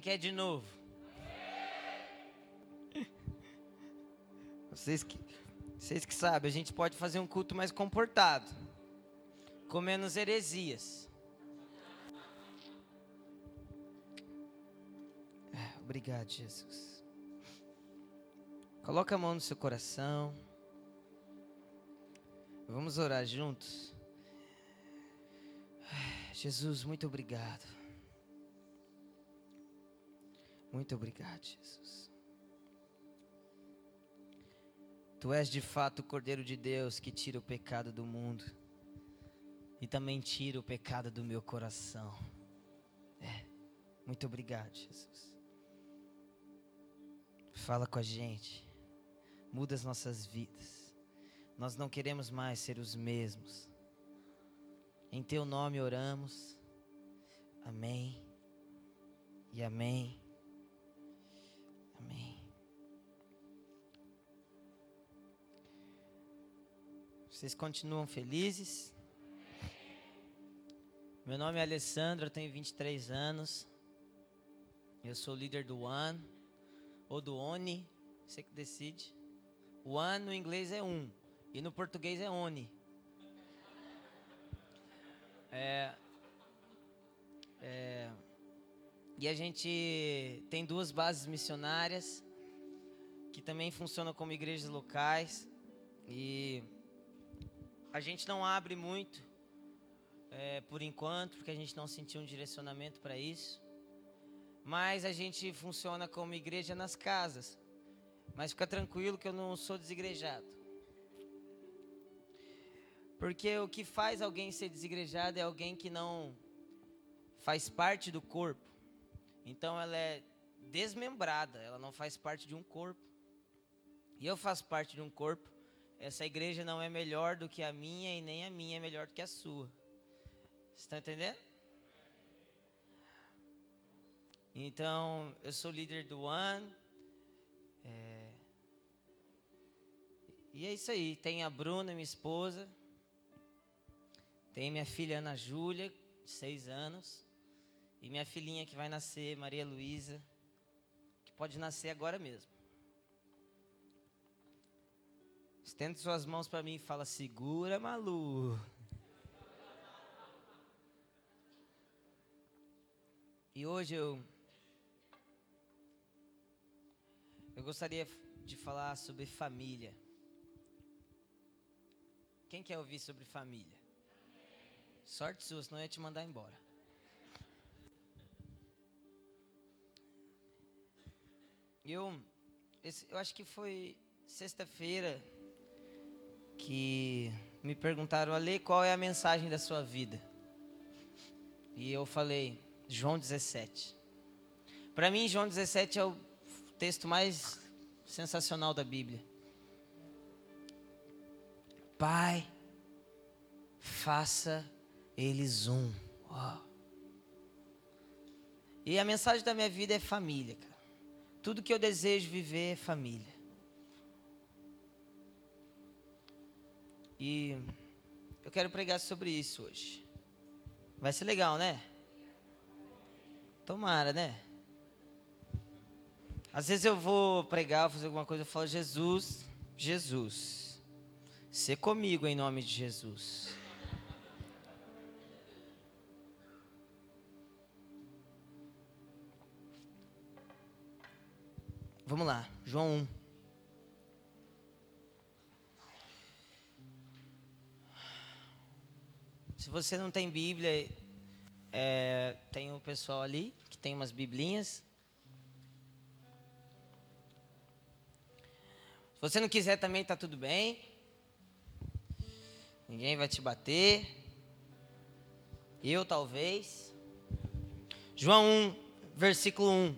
Quem quer de novo? Vocês que, vocês que sabem, a gente pode fazer um culto mais comportado, com menos heresias. É, obrigado, Jesus. Coloca a mão no seu coração. Vamos orar juntos. Jesus, muito obrigado. Muito obrigado, Jesus. Tu és de fato o Cordeiro de Deus que tira o pecado do mundo e também tira o pecado do meu coração. É, muito obrigado, Jesus. Fala com a gente, muda as nossas vidas. Nós não queremos mais ser os mesmos. Em teu nome oramos. Amém. E amém. Vocês continuam felizes? Meu nome é Alessandro, eu tenho 23 anos. Eu sou líder do One ou do Oni, você que decide. O One no inglês é um e no português é Oni. É, é, e a gente tem duas bases missionárias que também funcionam como igrejas locais. E a gente não abre muito é, por enquanto, porque a gente não sentiu um direcionamento para isso. Mas a gente funciona como igreja nas casas. Mas fica tranquilo que eu não sou desigrejado. Porque o que faz alguém ser desigrejado é alguém que não faz parte do corpo. Então ela é desmembrada, ela não faz parte de um corpo. E eu faço parte de um corpo. Essa igreja não é melhor do que a minha e nem a minha é melhor do que a sua. Está entendendo? Então, eu sou líder do One. É... E é isso aí. Tem a Bruna, minha esposa. Tem minha filha Ana Júlia, de seis anos. E minha filhinha que vai nascer, Maria Luísa, que pode nascer agora mesmo. Estenda suas mãos para mim e fala: Segura, Malu. E hoje eu. Eu gostaria de falar sobre família. Quem quer ouvir sobre família? Sorte sua, senão eu ia te mandar embora. Eu, eu acho que foi sexta-feira que me perguntaram, Ale, qual é a mensagem da sua vida? E eu falei, João 17. Para mim, João 17 é o texto mais sensacional da Bíblia. Pai, faça eles um. E a mensagem da minha vida é família, cara. Tudo que eu desejo viver é família. E eu quero pregar sobre isso hoje. Vai ser legal, né? Tomara, né? Às vezes eu vou pregar, fazer alguma coisa, eu falo, Jesus, Jesus, ser comigo em nome de Jesus. Vamos lá, João 1. Se você não tem Bíblia, é, tem o pessoal ali que tem umas biblinhas. Se você não quiser também, tá tudo bem. Ninguém vai te bater. Eu talvez. João 1, versículo 1.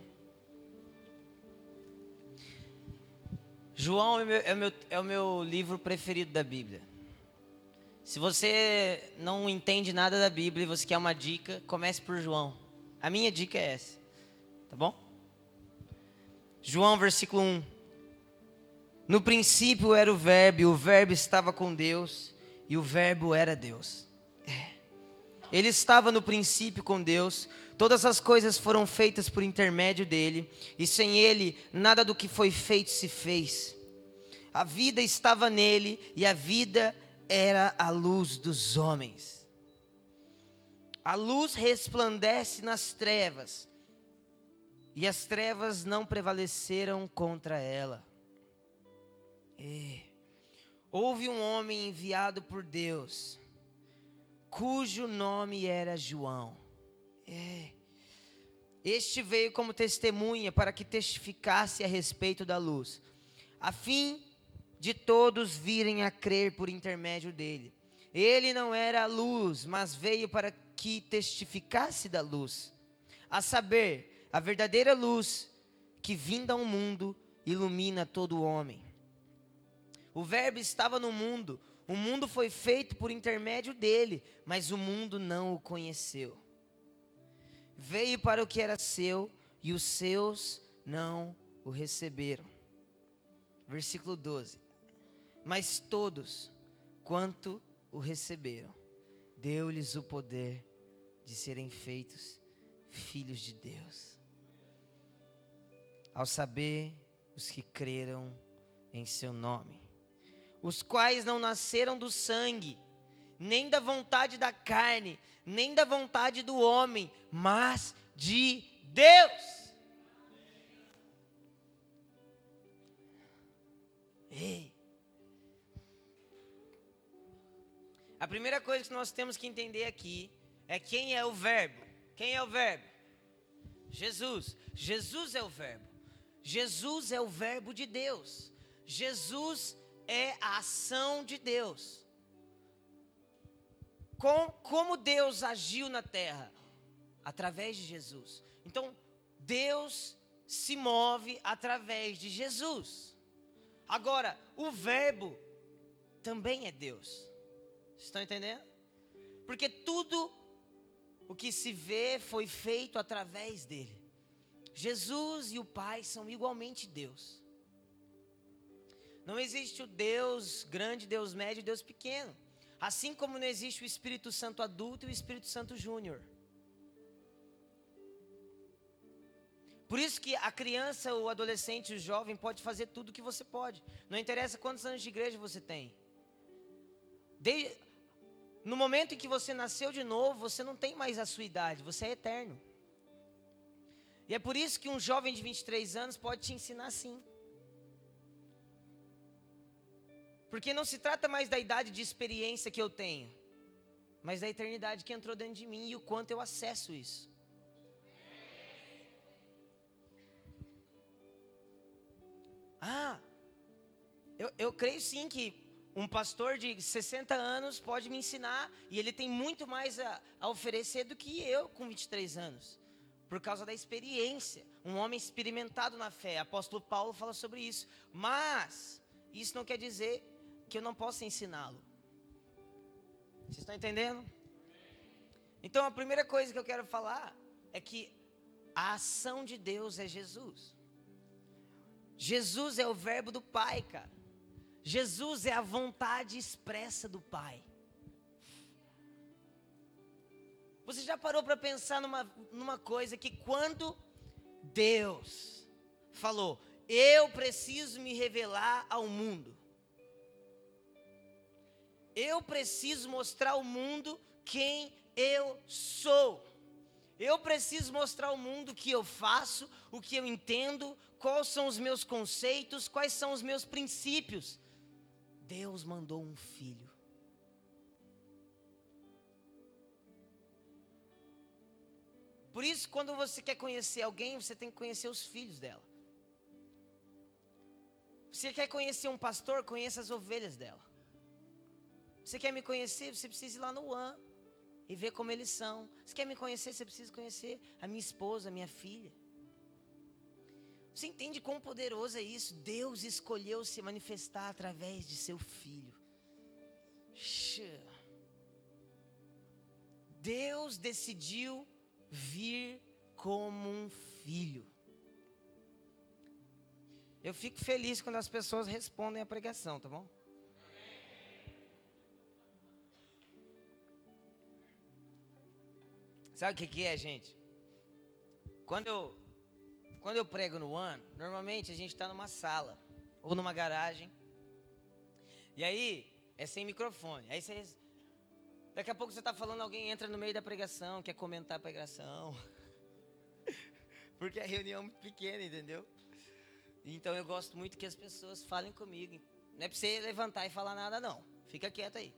João é, meu, é, meu, é o meu livro preferido da Bíblia. Se você não entende nada da Bíblia e você quer uma dica, comece por João. A minha dica é essa. Tá bom? João, versículo 1. No princípio era o Verbo, e o Verbo estava com Deus, e o Verbo era Deus. É. ele estava no princípio com Deus, todas as coisas foram feitas por intermédio dele, e sem ele nada do que foi feito se fez. A vida estava nele, e a vida era a luz dos homens. A luz resplandece nas trevas, e as trevas não prevaleceram contra ela. E, houve um homem enviado por Deus, cujo nome era João. É. Este veio como testemunha para que testificasse a respeito da luz, a fim de todos virem a crer por intermédio dele. Ele não era a luz, mas veio para que testificasse da luz, a saber, a verdadeira luz que vinda ao mundo ilumina todo homem. O Verbo estava no mundo, o mundo foi feito por intermédio dele, mas o mundo não o conheceu. Veio para o que era seu e os seus não o receberam. Versículo 12. Mas todos, quanto o receberam, deu-lhes o poder de serem feitos filhos de Deus. Ao saber os que creram em seu nome os quais não nasceram do sangue, nem da vontade da carne, nem da vontade do homem, mas de Deus. Ei. A primeira coisa que nós temos que entender aqui é quem é o Verbo. Quem é o Verbo? Jesus. Jesus é o Verbo. Jesus é o Verbo de Deus. Jesus é a ação de Deus. Com, como Deus agiu na terra? Através de Jesus. Então, Deus se move através de Jesus. Agora, o Verbo também é Deus. Estão entendendo? Porque tudo o que se vê foi feito através dele. Jesus e o Pai são igualmente Deus. Não existe o Deus grande, Deus médio, Deus pequeno. Assim como não existe o Espírito Santo adulto e o Espírito Santo júnior. Por isso que a criança, o adolescente, o jovem pode fazer tudo o que você pode. Não interessa quantos anos de igreja você tem. Desde, no momento em que você nasceu de novo, você não tem mais a sua idade, você é eterno. E é por isso que um jovem de 23 anos pode te ensinar sim. Porque não se trata mais da idade de experiência que eu tenho, mas da eternidade que entrou dentro de mim e o quanto eu acesso isso. Ah, eu, eu creio sim que um pastor de 60 anos pode me ensinar e ele tem muito mais a, a oferecer do que eu com 23 anos, por causa da experiência. Um homem experimentado na fé. Apóstolo Paulo fala sobre isso. Mas isso não quer dizer que eu não possa ensiná-lo. Vocês estão entendendo? Então a primeira coisa que eu quero falar é que a ação de Deus é Jesus. Jesus é o verbo do Pai, cara. Jesus é a vontade expressa do Pai. Você já parou para pensar numa, numa coisa que quando Deus falou, eu preciso me revelar ao mundo, eu preciso mostrar ao mundo quem eu sou. Eu preciso mostrar ao mundo o que eu faço, o que eu entendo, quais são os meus conceitos, quais são os meus princípios. Deus mandou um filho. Por isso, quando você quer conhecer alguém, você tem que conhecer os filhos dela. Você quer conhecer um pastor, conheça as ovelhas dela. Você quer me conhecer? Você precisa ir lá no One e ver como eles são. Você quer me conhecer? Você precisa conhecer a minha esposa, a minha filha. Você entende quão poderoso é isso? Deus escolheu se manifestar através de seu filho. Deus decidiu vir como um filho. Eu fico feliz quando as pessoas respondem a pregação, tá bom? Sabe o que, que é, gente? Quando eu, quando eu prego no ano, normalmente a gente está numa sala ou numa garagem. E aí é sem microfone. Aí. Daqui a pouco você está falando, alguém entra no meio da pregação, quer comentar a pregação. Porque a reunião é muito pequena, entendeu? Então eu gosto muito que as pessoas falem comigo. Não é para você levantar e falar nada, não. Fica quieto aí.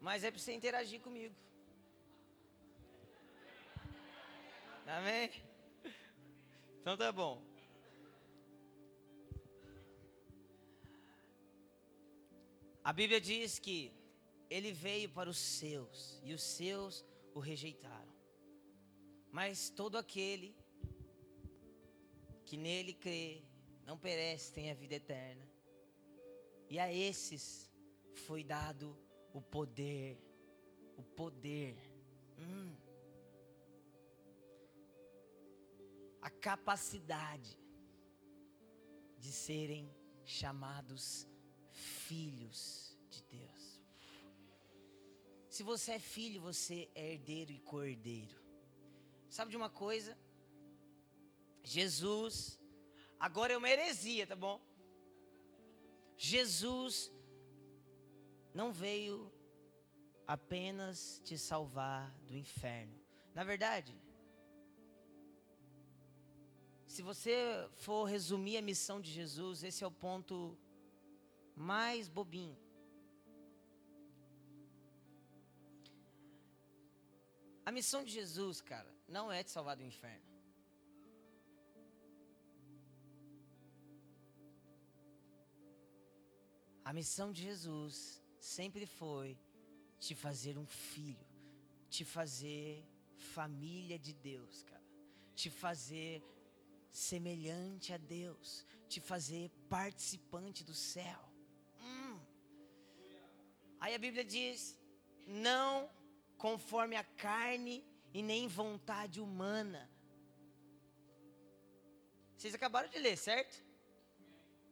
Mas é para você interagir comigo. Amém? Então tá bom. A Bíblia diz que ele veio para os seus e os seus o rejeitaram. Mas todo aquele que nele crê não perece, tem a vida eterna. E a esses foi dado o poder, o poder. Hum, a capacidade de serem chamados filhos de Deus. Se você é filho, você é herdeiro e cordeiro. Sabe de uma coisa? Jesus, agora é uma heresia, tá bom? Jesus não veio apenas te salvar do inferno. Na verdade, se você for resumir a missão de Jesus, esse é o ponto mais bobinho. A missão de Jesus, cara, não é te salvar do inferno. A missão de Jesus sempre foi te fazer um filho, te fazer família de Deus, cara, te fazer semelhante a Deus, te fazer participante do céu. Hum. Aí a Bíblia diz: não conforme a carne e nem vontade humana. Vocês acabaram de ler, certo?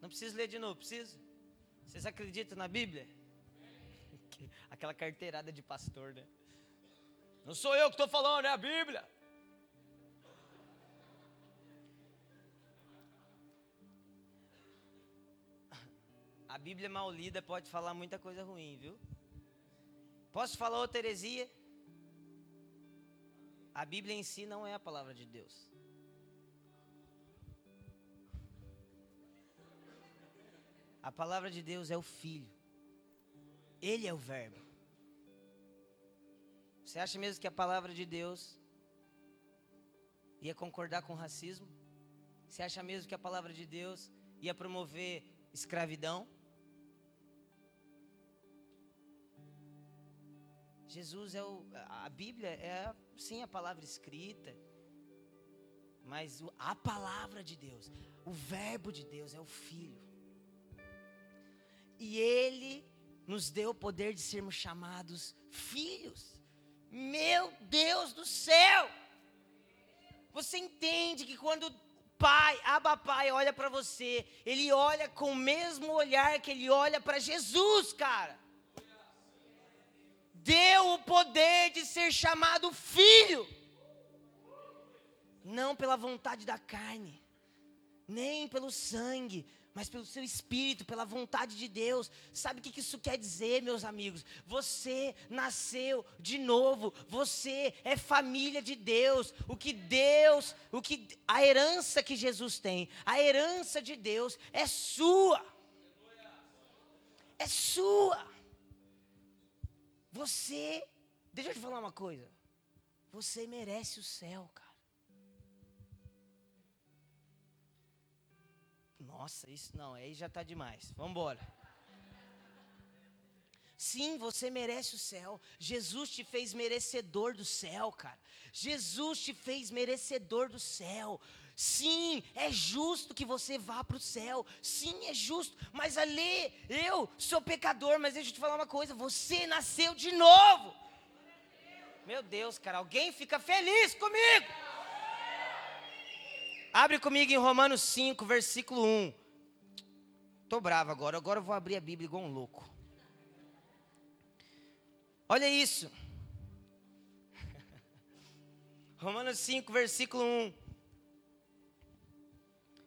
Não preciso ler de novo, preciso? Vocês acreditam na Bíblia? Aquela carteirada de pastor, né? Não sou eu que estou falando, é a Bíblia. A Bíblia mal lida pode falar muita coisa ruim, viu? Posso falar outra heresia? A Bíblia em si não é a palavra de Deus. A palavra de Deus é o Filho. Ele é o Verbo. Você acha mesmo que a palavra de Deus ia concordar com o racismo? Você acha mesmo que a palavra de Deus ia promover escravidão? Jesus é o. A Bíblia é sim a palavra escrita. Mas a palavra de Deus, o Verbo de Deus é o Filho. E Ele nos deu o poder de sermos chamados filhos. Meu Deus do céu! Você entende que quando Pai, Abba Pai, olha para você, Ele olha com o mesmo olhar que Ele olha para Jesus, cara deu o poder de ser chamado filho, não pela vontade da carne, nem pelo sangue, mas pelo seu espírito, pela vontade de Deus. Sabe o que isso quer dizer, meus amigos? Você nasceu de novo, você é família de Deus. O que Deus, o que a herança que Jesus tem, a herança de Deus é sua. É sua. Você, deixa eu te falar uma coisa. Você merece o céu, cara. Nossa, isso não, aí já está demais. Vamos embora. Sim, você merece o céu. Jesus te fez merecedor do céu, cara. Jesus te fez merecedor do céu. Sim, é justo que você vá para o céu. Sim, é justo. Mas ali, eu sou pecador, mas deixa eu te falar uma coisa: você nasceu de novo. Meu Deus, cara, alguém fica feliz comigo. Abre comigo em Romanos 5, versículo 1. Tô bravo agora, agora eu vou abrir a Bíblia igual um louco. Olha isso. Romanos 5, versículo 1.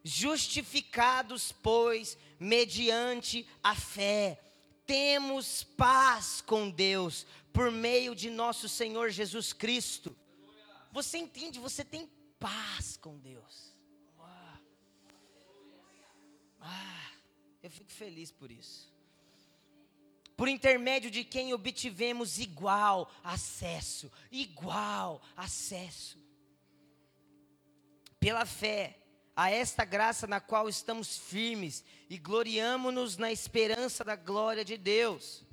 Justificados, pois, mediante a fé, temos paz com Deus por meio de nosso Senhor Jesus Cristo. Você entende? Você tem paz com Deus. Ah, ah eu fico feliz por isso. Por intermédio de quem obtivemos igual acesso, igual acesso. Pela fé, a esta graça na qual estamos firmes e gloriamo-nos na esperança da glória de Deus.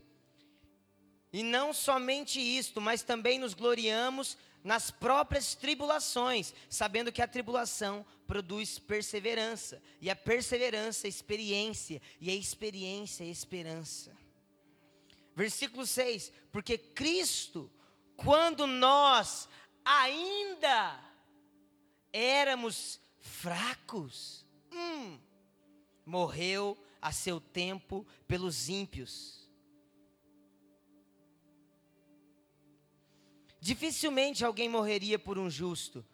E não somente isto, mas também nos gloriamos nas próprias tribulações, sabendo que a tribulação produz perseverança, e a perseverança, experiência, e a experiência, esperança. Versículo 6: Porque Cristo, quando nós ainda éramos fracos, hum, morreu a seu tempo pelos ímpios. Dificilmente alguém morreria por um justo,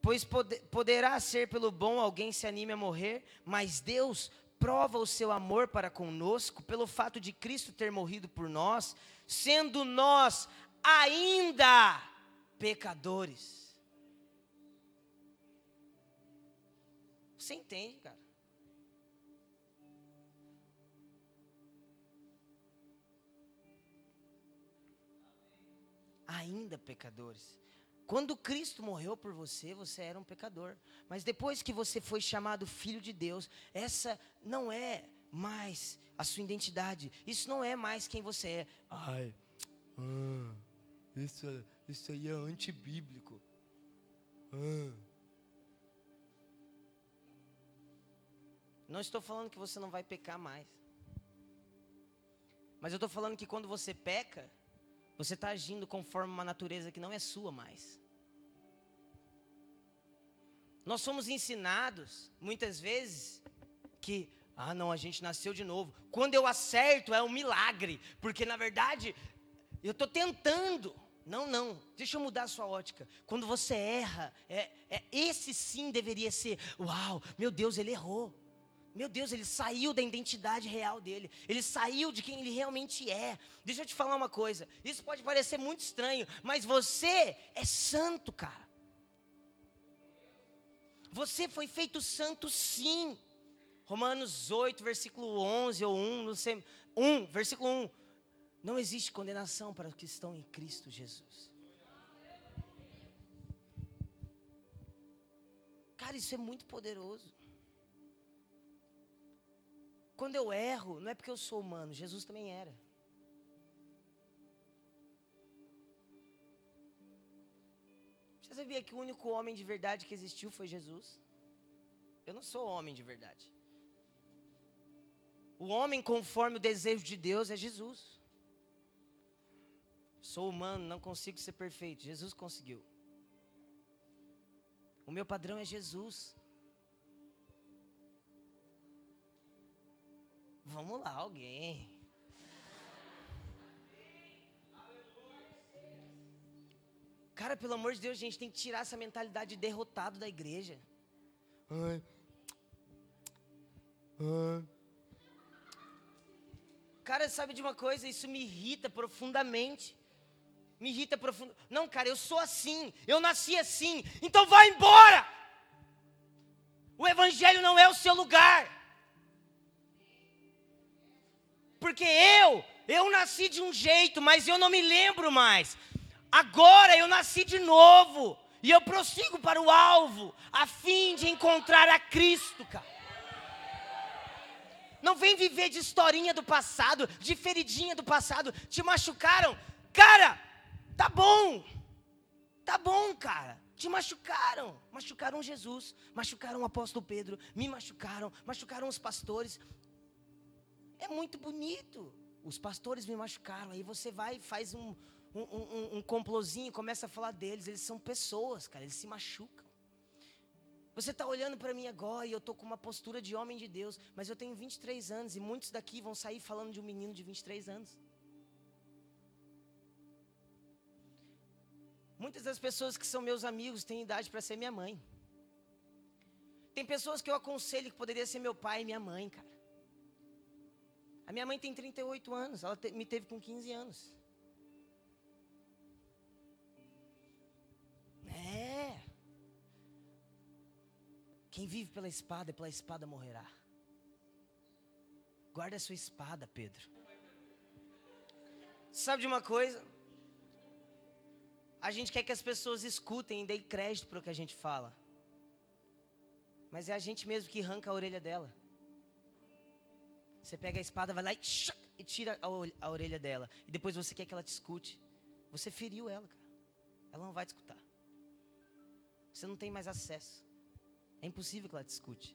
pois poderá ser pelo bom alguém se anime a morrer, mas Deus prova o seu amor para conosco pelo fato de Cristo ter morrido por nós, sendo nós ainda pecadores. Você entende, cara? ainda pecadores. Quando Cristo morreu por você, você era um pecador. Mas depois que você foi chamado filho de Deus, essa não é mais a sua identidade. Isso não é mais quem você é. Ai, ah, isso, isso aí é antibíblico. Ah. Não estou falando que você não vai pecar mais. Mas eu estou falando que quando você peca, você está agindo conforme uma natureza que não é sua mais. Nós somos ensinados, muitas vezes, que, ah, não, a gente nasceu de novo. Quando eu acerto, é um milagre, porque na verdade, eu estou tentando. Não, não, deixa eu mudar a sua ótica. Quando você erra, é, é, esse sim deveria ser: uau, meu Deus, ele errou. Meu Deus, ele saiu da identidade real dele. Ele saiu de quem ele realmente é. Deixa eu te falar uma coisa. Isso pode parecer muito estranho, mas você é santo, cara. Você foi feito santo sim. Romanos 8, versículo 11 ou 1, não sei, 1, versículo 1. Não existe condenação para os que estão em Cristo Jesus. Cara, isso é muito poderoso. Quando eu erro, não é porque eu sou humano, Jesus também era. Você sabia que o único homem de verdade que existiu foi Jesus? Eu não sou homem de verdade. O homem conforme o desejo de Deus é Jesus. Sou humano, não consigo ser perfeito. Jesus conseguiu. O meu padrão é Jesus. Vamos lá, alguém. Cara, pelo amor de Deus, a gente tem que tirar essa mentalidade de derrotado da igreja. Ai. Ai. Cara, sabe de uma coisa? Isso me irrita profundamente. Me irrita profundamente. Não, cara, eu sou assim. Eu nasci assim. Então vai embora. O evangelho não é o seu lugar. Porque eu, eu nasci de um jeito, mas eu não me lembro mais. Agora eu nasci de novo. E eu prossigo para o alvo, a fim de encontrar a Cristo, cara. Não vem viver de historinha do passado, de feridinha do passado. Te machucaram. Cara, tá bom. Tá bom, cara. Te machucaram. Machucaram Jesus. Machucaram o apóstolo Pedro. Me machucaram. Machucaram os pastores. É muito bonito. Os pastores me machucaram. Aí você vai e faz um, um, um, um complozinho, começa a falar deles. Eles são pessoas, cara. Eles se machucam. Você está olhando para mim agora e eu estou com uma postura de homem de Deus, mas eu tenho 23 anos e muitos daqui vão sair falando de um menino de 23 anos. Muitas das pessoas que são meus amigos têm idade para ser minha mãe. Tem pessoas que eu aconselho que poderia ser meu pai e minha mãe, cara. A minha mãe tem 38 anos, ela te, me teve com 15 anos. É. Quem vive pela espada, pela espada morrerá. Guarda a sua espada, Pedro. Sabe de uma coisa? A gente quer que as pessoas escutem e deem crédito para o que a gente fala. Mas é a gente mesmo que arranca a orelha dela. Você pega a espada, vai lá e, e tira a, a orelha dela. E depois você quer que ela te escute. Você feriu ela, cara. Ela não vai te escutar. Você não tem mais acesso. É impossível que ela te escute.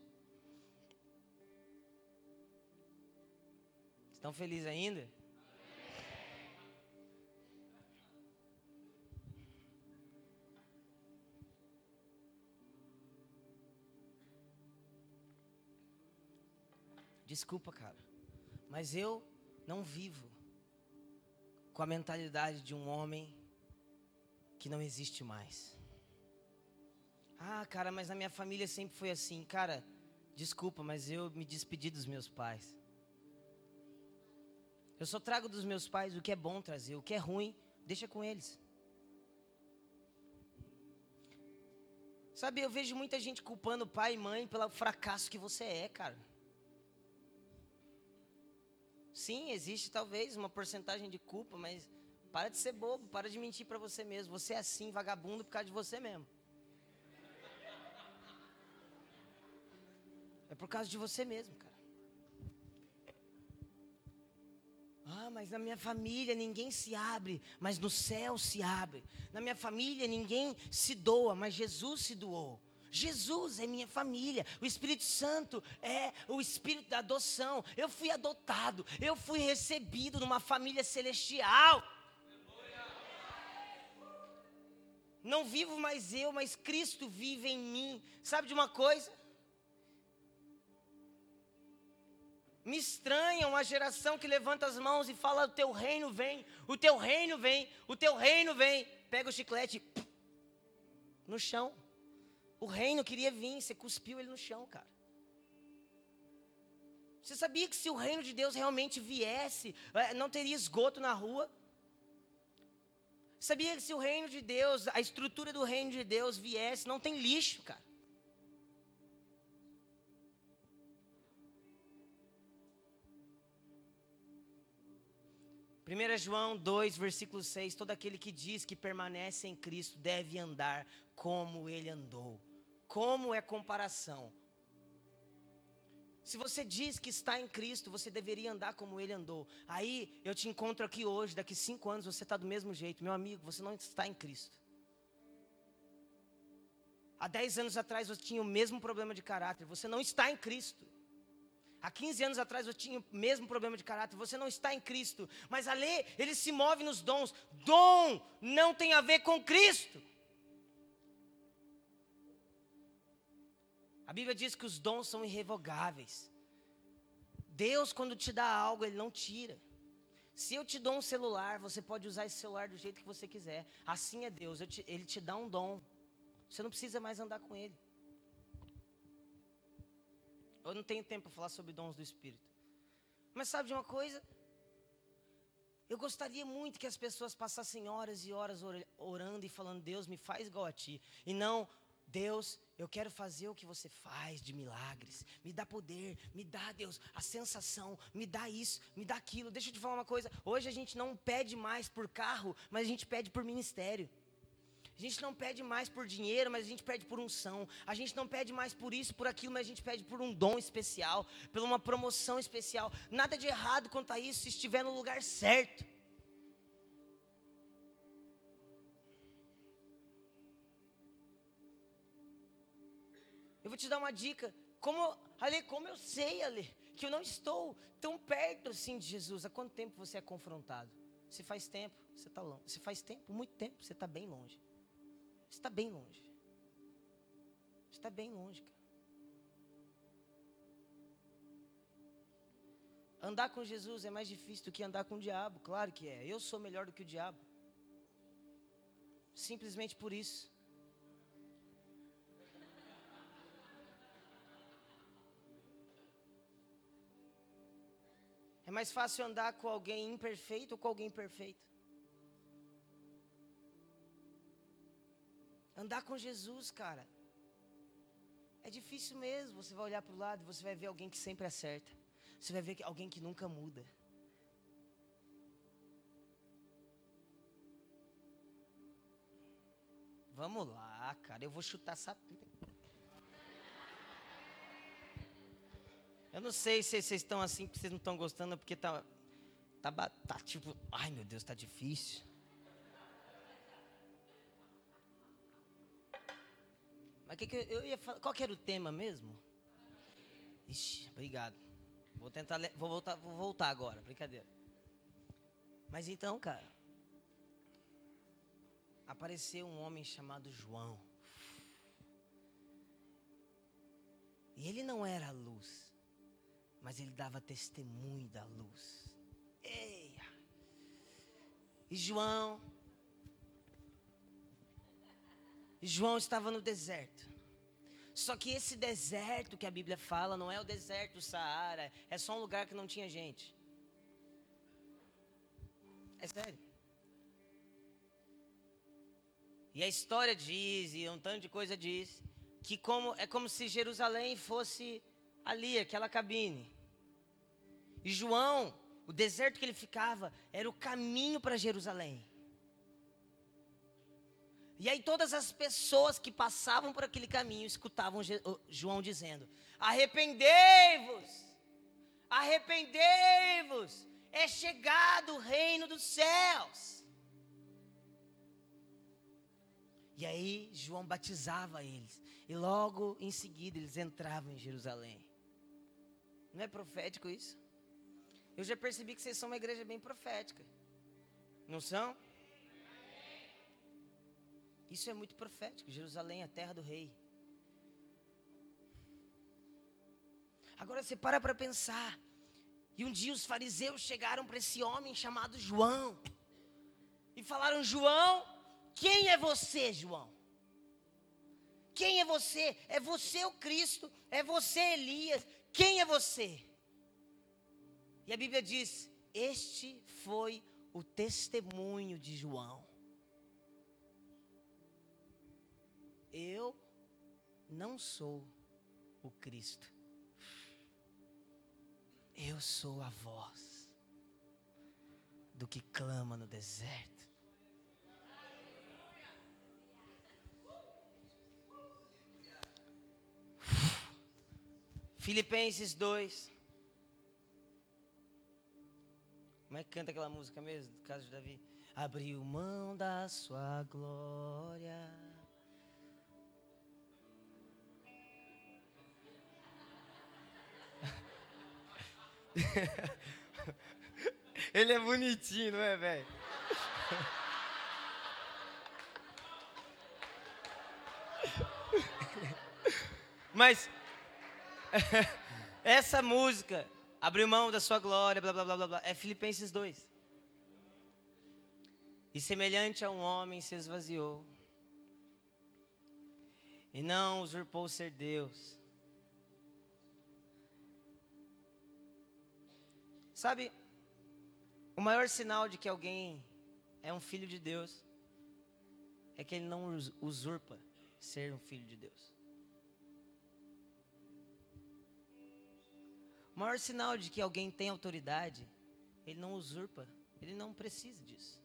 Estão felizes ainda? Desculpa, cara, mas eu não vivo com a mentalidade de um homem que não existe mais. Ah, cara, mas na minha família sempre foi assim. Cara, desculpa, mas eu me despedi dos meus pais. Eu só trago dos meus pais o que é bom trazer, o que é ruim, deixa com eles. Sabe, eu vejo muita gente culpando pai e mãe pelo fracasso que você é, cara. Sim, existe talvez uma porcentagem de culpa, mas para de ser bobo, para de mentir para você mesmo. Você é assim, vagabundo, por causa de você mesmo. É por causa de você mesmo, cara. Ah, mas na minha família ninguém se abre, mas no céu se abre. Na minha família ninguém se doa, mas Jesus se doou. Jesus é minha família, o Espírito Santo é o Espírito da adoção. Eu fui adotado, eu fui recebido numa família celestial. Não vivo mais eu, mas Cristo vive em mim. Sabe de uma coisa? Me estranha uma geração que levanta as mãos e fala: O teu reino vem, o teu reino vem, o teu reino vem. Pega o chiclete no chão. O reino queria vir, você cuspiu ele no chão, cara. Você sabia que se o reino de Deus realmente viesse, é, não teria esgoto na rua? Sabia que se o reino de Deus, a estrutura do reino de Deus viesse, não tem lixo, cara. 1 João 2, versículo 6: Todo aquele que diz que permanece em Cristo deve andar como ele andou. Como é comparação? Se você diz que está em Cristo, você deveria andar como ele andou. Aí eu te encontro aqui hoje, daqui cinco anos você está do mesmo jeito. Meu amigo, você não está em Cristo. Há dez anos atrás você tinha o mesmo problema de caráter. Você não está em Cristo. Há 15 anos atrás eu tinha o mesmo problema de caráter. Você não está em Cristo. Mas a lei, ele se move nos dons. Dom não tem a ver com Cristo. A Bíblia diz que os dons são irrevogáveis. Deus, quando te dá algo, Ele não tira. Se eu te dou um celular, você pode usar esse celular do jeito que você quiser. Assim é Deus, te, Ele te dá um dom. Você não precisa mais andar com Ele. Eu não tenho tempo para falar sobre dons do Espírito. Mas sabe de uma coisa? Eu gostaria muito que as pessoas passassem horas e horas orando e falando: Deus, me faz igual a ti. E não, Deus, eu quero fazer o que você faz de milagres. Me dá poder, me dá, Deus, a sensação, me dá isso, me dá aquilo. Deixa eu te falar uma coisa. Hoje a gente não pede mais por carro, mas a gente pede por ministério. A gente não pede mais por dinheiro, mas a gente pede por unção. A gente não pede mais por isso, por aquilo, mas a gente pede por um dom especial, por uma promoção especial. Nada de errado quanto a isso, se estiver no lugar certo. Vou te dar uma dica. Como, Ale, como eu sei, Ale, que eu não estou tão perto assim de Jesus. Há quanto tempo você é confrontado? Se faz tempo, você está longe. Se faz tempo, muito tempo, você está bem longe. Você está bem longe. Você está bem longe, cara. Andar com Jesus é mais difícil do que andar com o diabo, claro que é. Eu sou melhor do que o diabo. simplesmente por isso. Mais fácil andar com alguém imperfeito ou com alguém perfeito? Andar com Jesus, cara. É difícil mesmo. Você vai olhar para o lado e você vai ver alguém que sempre acerta. Você vai ver alguém que nunca muda. Vamos lá, cara. Eu vou chutar essa. Eu não sei se vocês estão assim, porque vocês não estão gostando, porque tá, tá, tá tipo, ai meu Deus, tá difícil. Mas que, que eu ia falar? Qual que era o tema mesmo? Ixi, obrigado. Vou tentar, vou voltar, vou voltar agora, brincadeira. Mas então, cara, apareceu um homem chamado João. E ele não era a luz, mas ele dava testemunho da luz. Eia! E João João estava no deserto. Só que esse deserto que a Bíblia fala não é o deserto do Saara, é só um lugar que não tinha gente. É sério. E a história diz, e um tanto de coisa diz, que como, é como se Jerusalém fosse ali, aquela cabine. E João, o deserto que ele ficava, era o caminho para Jerusalém. E aí todas as pessoas que passavam por aquele caminho escutavam João dizendo: Arrependei-vos, arrependei-vos, é chegado o reino dos céus. E aí João batizava eles, e logo em seguida eles entravam em Jerusalém. Não é profético isso? Eu já percebi que vocês são uma igreja bem profética. Não são? Isso é muito profético. Jerusalém é a terra do rei. Agora você para para pensar. E um dia os fariseus chegaram para esse homem chamado João. E falaram: João, quem é você, João? Quem é você? É você o Cristo? É você Elias? Quem é você? E a Bíblia diz: Este foi o testemunho de João. Eu não sou o Cristo. Eu sou a voz do que clama no deserto. Filipenses 2. Como é que canta aquela música mesmo? Do caso de Davi. Abriu mão da sua glória Ele é bonitinho, não é, velho? Mas essa música, abriu mão da sua glória, blá blá blá blá, é Filipenses 2. E semelhante a um homem se esvaziou, e não usurpou ser Deus Sabe, o maior sinal de que alguém é um filho de Deus é que ele não usurpa ser um filho de Deus. O maior sinal de que alguém tem autoridade, ele não usurpa, ele não precisa disso.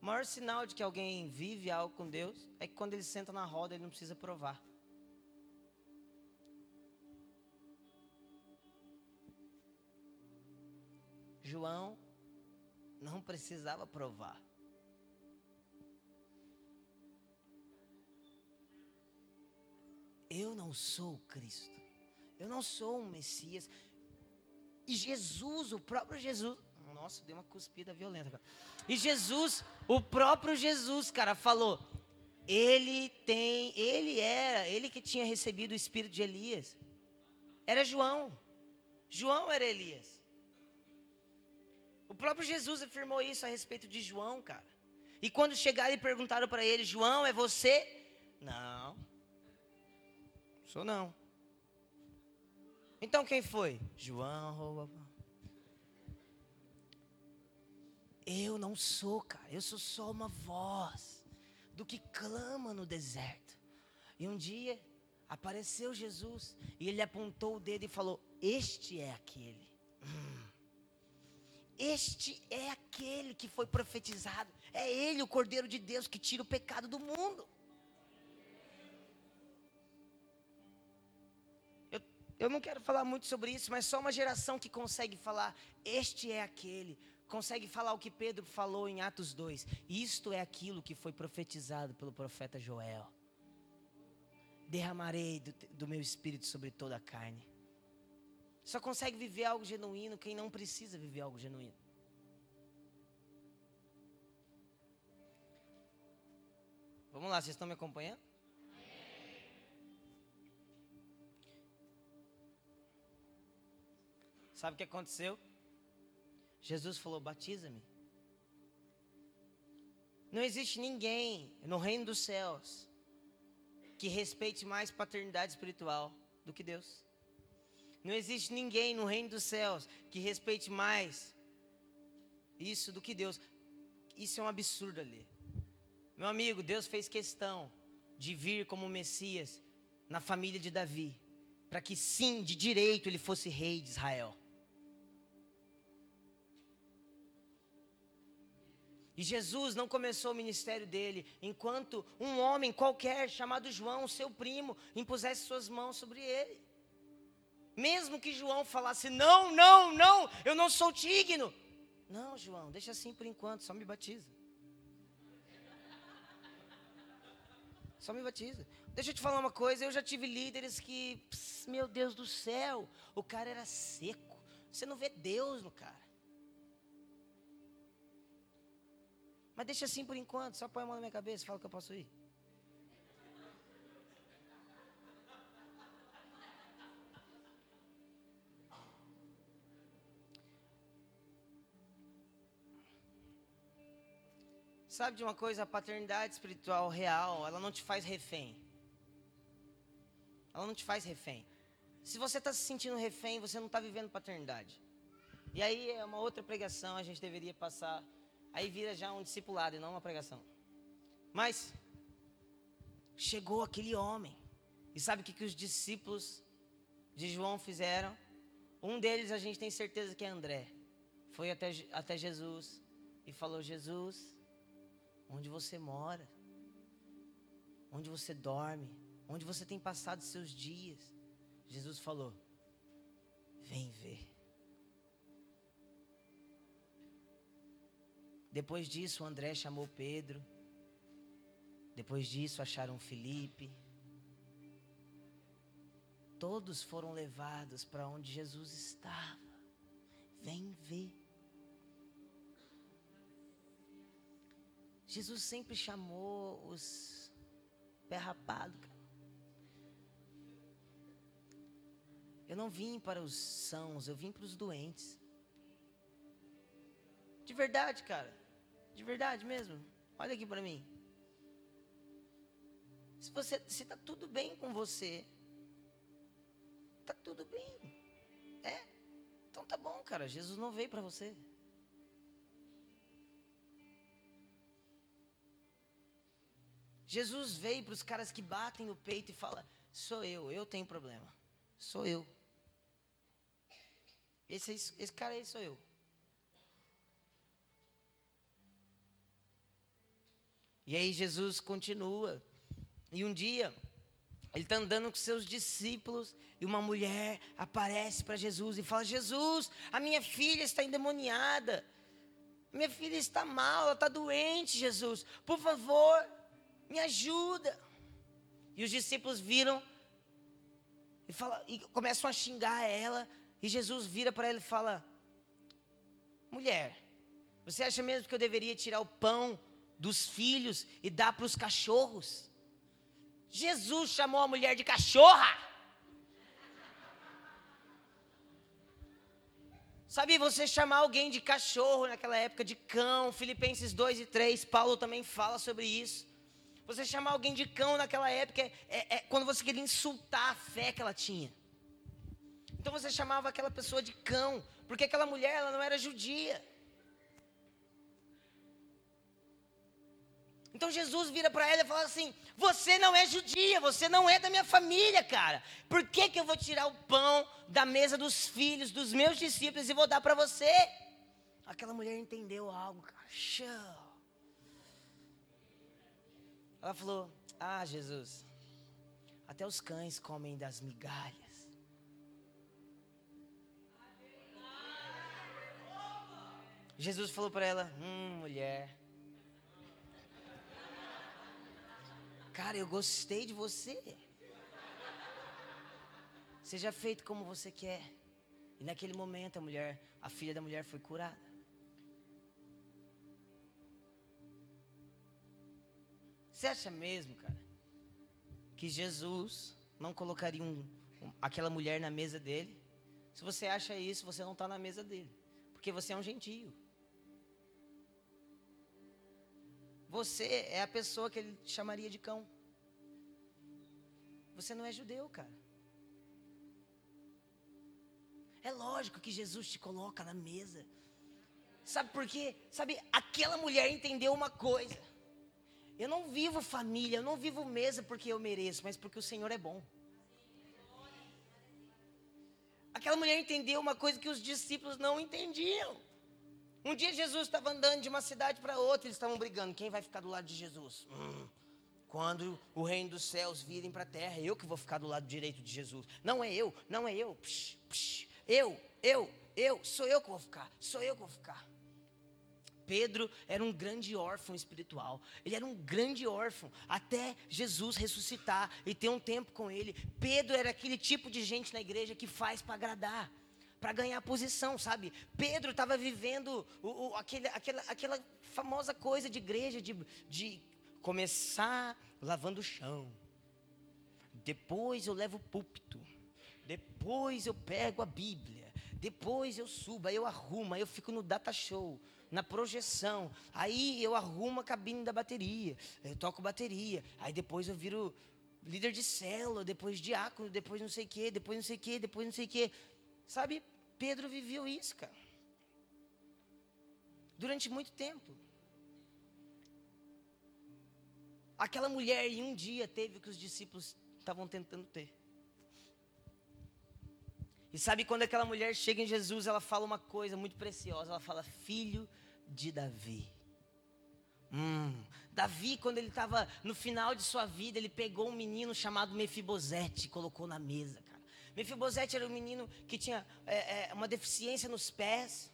O maior sinal de que alguém vive algo com Deus é que quando ele senta na roda, ele não precisa provar. João não precisava provar. Eu não sou Cristo. Eu não sou um Messias. E Jesus, o próprio Jesus. Nossa, deu uma cuspida violenta. Cara. E Jesus, o próprio Jesus, cara, falou. Ele tem, ele era, ele que tinha recebido o espírito de Elias. Era João. João era Elias. O próprio Jesus afirmou isso a respeito de João, cara. E quando chegaram e perguntaram para ele, João, é você? Não. Sou não. Então quem foi? João. Eu não sou, cara. Eu sou só uma voz do que clama no deserto. E um dia apareceu Jesus e ele apontou o dedo e falou: Este é aquele. Hum. Este é aquele que foi profetizado. É ele, o Cordeiro de Deus, que tira o pecado do mundo. Eu, não quero falar muito sobre isso, mas só uma geração que consegue falar: Este é aquele. Consegue falar o que Pedro falou em Atos 2. Isto é aquilo que foi profetizado pelo profeta Joel derramarei do, do meu espírito sobre toda a carne. Só consegue viver algo genuíno quem não precisa viver algo genuíno. Vamos lá, vocês estão me acompanhando? Sabe o que aconteceu? Jesus falou: Batiza-me. Não existe ninguém no reino dos céus que respeite mais paternidade espiritual do que Deus. Não existe ninguém no reino dos céus que respeite mais isso do que Deus. Isso é um absurdo ali. Meu amigo, Deus fez questão de vir como Messias na família de Davi, para que sim, de direito ele fosse rei de Israel. E Jesus não começou o ministério dele enquanto um homem qualquer, chamado João, seu primo, impusesse suas mãos sobre ele. Mesmo que João falasse: Não, não, não, eu não sou digno. Não, João, deixa assim por enquanto, só me batiza. Só me batiza. Deixa eu te falar uma coisa, eu já tive líderes que, pss, meu Deus do céu, o cara era seco. Você não vê Deus no cara. Mas deixa assim por enquanto, só põe a mão na minha cabeça e fala que eu posso ir. Sabe de uma coisa? A paternidade espiritual real, ela não te faz refém. Ela não te faz refém. Se você está se sentindo refém, você não está vivendo paternidade. E aí é uma outra pregação, a gente deveria passar Aí vira já um discipulado e não uma pregação. Mas chegou aquele homem. E sabe o que, que os discípulos de João fizeram? Um deles a gente tem certeza que é André. Foi até, até Jesus e falou: Jesus, onde você mora? Onde você dorme? Onde você tem passado seus dias? Jesus falou: Vem ver. Depois disso, André chamou Pedro. Depois disso, acharam Felipe. Todos foram levados para onde Jesus estava. Vem ver. Jesus sempre chamou os pé rapado. Eu não vim para os sãos, eu vim para os doentes. De verdade, cara. De verdade mesmo. Olha aqui para mim. Se você se tá tudo bem com você, tá tudo bem. É? Então tá bom, cara. Jesus não veio para você. Jesus veio para os caras que batem no peito e fala: "Sou eu, eu tenho problema. Sou eu. Esse, esse cara aí sou eu." E aí Jesus continua. E um dia, ele está andando com seus discípulos e uma mulher aparece para Jesus e fala: Jesus, a minha filha está endemoniada. Minha filha está mal, ela está doente, Jesus. Por favor, me ajuda. E os discípulos viram e, fala, e começam a xingar ela. E Jesus vira para ela e fala: Mulher, você acha mesmo que eu deveria tirar o pão dos filhos e dá para os cachorros. Jesus chamou a mulher de cachorra. Sabe, você chamar alguém de cachorro naquela época, de cão, Filipenses 2 e 3, Paulo também fala sobre isso. Você chamar alguém de cão naquela época é, é, é quando você queria insultar a fé que ela tinha. Então você chamava aquela pessoa de cão, porque aquela mulher ela não era judia. Então Jesus vira para ela e fala assim: Você não é judia, você não é da minha família, cara. Por que, que eu vou tirar o pão da mesa dos filhos, dos meus discípulos e vou dar para você? Aquela mulher entendeu algo, cara. Ela falou: Ah, Jesus, até os cães comem das migalhas. Jesus falou para ela: Hum, mulher Cara, eu gostei de você. Seja feito como você quer. E naquele momento a mulher, a filha da mulher foi curada. Você acha mesmo, cara, que Jesus não colocaria um, um, aquela mulher na mesa dele? Se você acha isso, você não está na mesa dele, porque você é um gentio. Você é a pessoa que ele chamaria de cão. Você não é judeu, cara. É lógico que Jesus te coloca na mesa. Sabe por quê? Sabe, aquela mulher entendeu uma coisa. Eu não vivo família, eu não vivo mesa porque eu mereço, mas porque o Senhor é bom. Aquela mulher entendeu uma coisa que os discípulos não entendiam. Um dia Jesus estava andando de uma cidade para outra, eles estavam brigando. Quem vai ficar do lado de Jesus? Hum, quando o reino dos céus virem para a terra, eu que vou ficar do lado direito de Jesus. Não é eu, não é eu. Psh, psh, eu, eu, eu, sou eu que vou ficar, sou eu que vou ficar. Pedro era um grande órfão espiritual. Ele era um grande órfão até Jesus ressuscitar e ter um tempo com ele. Pedro era aquele tipo de gente na igreja que faz para agradar para ganhar posição, sabe? Pedro estava vivendo o, o, aquele, aquela, aquela famosa coisa de igreja, de, de começar lavando o chão. Depois eu levo o púlpito. Depois eu pego a Bíblia. Depois eu subo, aí eu arrumo, aí eu fico no data show, na projeção. Aí eu arrumo a cabine da bateria. Eu toco bateria. Aí depois eu viro líder de célula, depois diácono, depois não sei o quê, depois não sei o quê, depois não sei o quê. Sabe, Pedro viveu isso, cara. Durante muito tempo. Aquela mulher em um dia teve o que os discípulos estavam tentando ter. E sabe quando aquela mulher chega em Jesus, ela fala uma coisa muito preciosa. Ela fala, filho de Davi. Hum, Davi, quando ele estava no final de sua vida, ele pegou um menino chamado Mefibosete e colocou na mesa. Mefibosete era um menino que tinha é, é, uma deficiência nos pés.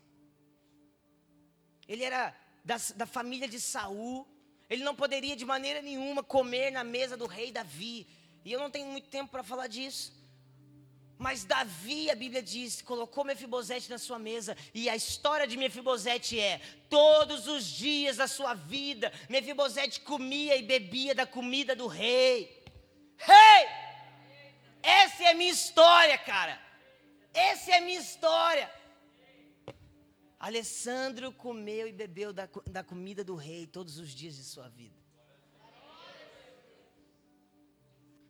Ele era da, da família de Saul. Ele não poderia de maneira nenhuma comer na mesa do rei Davi. E eu não tenho muito tempo para falar disso. Mas Davi, a Bíblia diz, colocou Mefibosete na sua mesa, e a história de Mefibosete é: todos os dias da sua vida, Mefibosete comia e bebia da comida do rei. Rei! Hey! Essa é a minha história, cara. Essa é a minha história. Alessandro comeu e bebeu da, da comida do rei todos os dias de sua vida.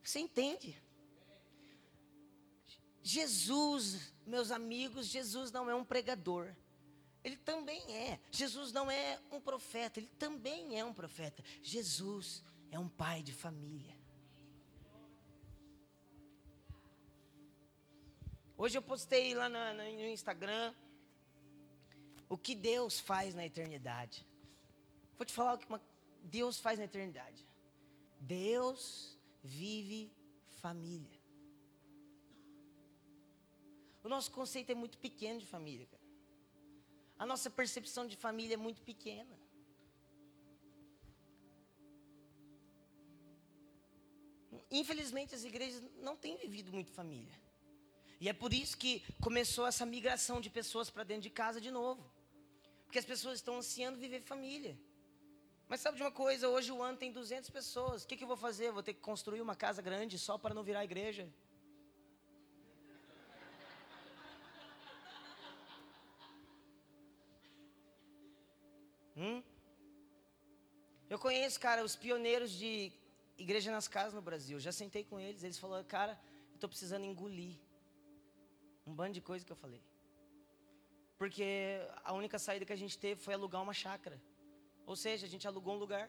Você entende? Jesus, meus amigos, Jesus não é um pregador. Ele também é. Jesus não é um profeta, ele também é um profeta. Jesus é um pai de família. Hoje eu postei lá no, Instagram o que Deus faz na eternidade. Vou te falar o que uma, Deus faz na eternidade. Deus vive família. O nosso conceito é muito pequeno de família, cara. A nossa percepção de família é muito pequena. Infelizmente, as igrejas não têm vivido muito família. E é por isso que começou essa migração de pessoas para dentro de casa de novo. Porque as pessoas estão ansiando viver família. Mas sabe de uma coisa? Hoje o ano tem 200 pessoas. O que, que eu vou fazer? vou ter que construir uma casa grande só para não virar igreja? Hum? Eu conheço, cara, os pioneiros de igreja nas casas no Brasil. Já sentei com eles, eles falaram, cara, eu estou precisando engolir um bando de coisa que eu falei. Porque a única saída que a gente teve foi alugar uma chácara. Ou seja, a gente alugou um lugar.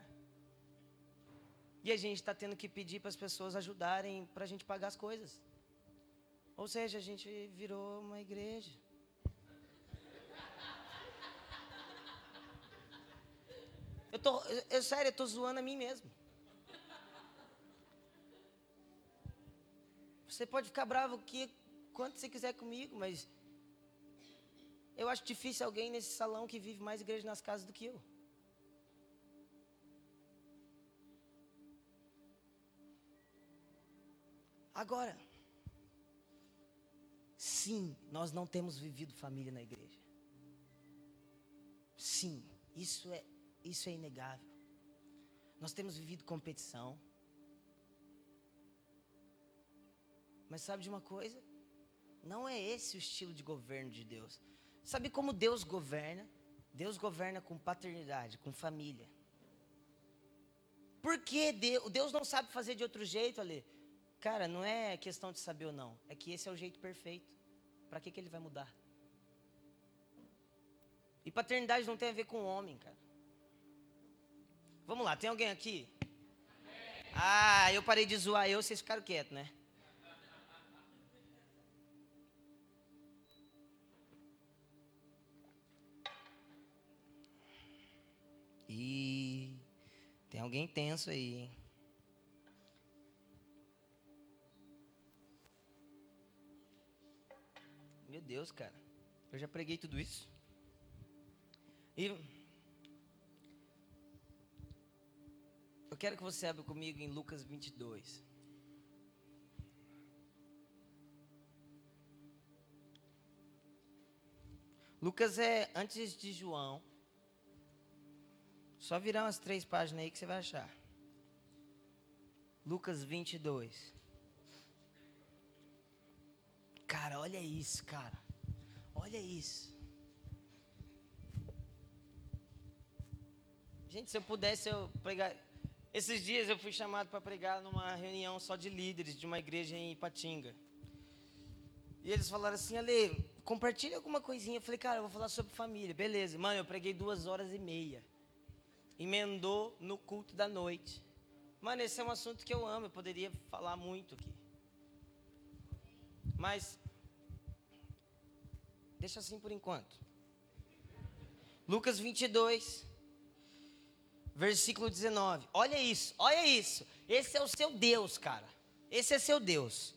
E a gente está tendo que pedir para as pessoas ajudarem para a gente pagar as coisas. Ou seja, a gente virou uma igreja. Eu tô, eu, eu sério, eu tô zoando a mim mesmo. Você pode ficar bravo que quanto você quiser comigo, mas eu acho difícil alguém nesse salão que vive mais igreja nas casas do que eu. Agora, sim, nós não temos vivido família na igreja. Sim, isso é, isso é inegável. Nós temos vivido competição. Mas sabe de uma coisa? Não é esse o estilo de governo de Deus. Sabe como Deus governa? Deus governa com paternidade, com família. Por que Deus, não sabe fazer de outro jeito, Ale? Cara, não é questão de saber ou não. É que esse é o jeito perfeito. Para que, que ele vai mudar? E paternidade não tem a ver com homem, cara. Vamos lá, tem alguém aqui? Ah, eu parei de zoar eu, vocês ficaram quietos, né? E tem alguém tenso aí, hein? Meu Deus, cara. Eu já preguei tudo isso. E eu quero que você abra comigo em Lucas 22. Lucas é antes de João. Só virar umas três páginas aí que você vai achar. Lucas 22. Cara, olha isso, cara. Olha isso. Gente, se eu pudesse eu pregar. Esses dias eu fui chamado para pregar numa reunião só de líderes de uma igreja em Ipatinga. E eles falaram assim, Ale, compartilha alguma coisinha. Eu falei, cara, eu vou falar sobre família. Beleza. Mano, eu preguei duas horas e meia emendou no culto da noite. Mano, esse é um assunto que eu amo, eu poderia falar muito aqui. Mas, deixa assim por enquanto. Lucas 22, versículo 19. Olha isso, olha isso. Esse é o seu Deus, cara. Esse é seu Deus.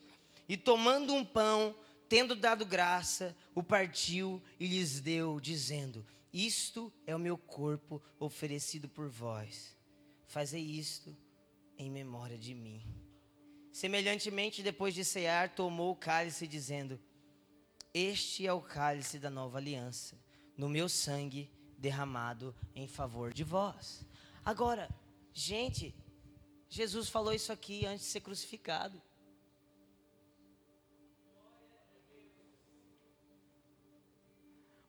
E tomando um pão, tendo dado graça, o partiu e lhes deu, dizendo: isto é o meu corpo oferecido por vós. Fazei isto em memória de mim. Semelhantemente, depois de cear, tomou o cálice, dizendo: Este é o cálice da nova aliança, no meu sangue derramado em favor de vós. Agora, gente, Jesus falou isso aqui antes de ser crucificado.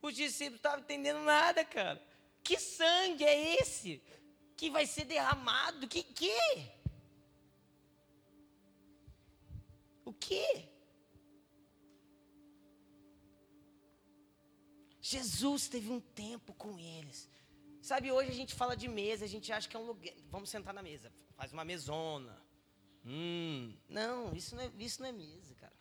Os discípulos estavam entendendo nada, cara. Que sangue é esse que vai ser derramado? Que que? O que? Jesus teve um tempo com eles. Sabe, hoje a gente fala de mesa, a gente acha que é um lugar. Vamos sentar na mesa, faz uma mesona. Hum, não, isso não é, isso não é mesa, cara.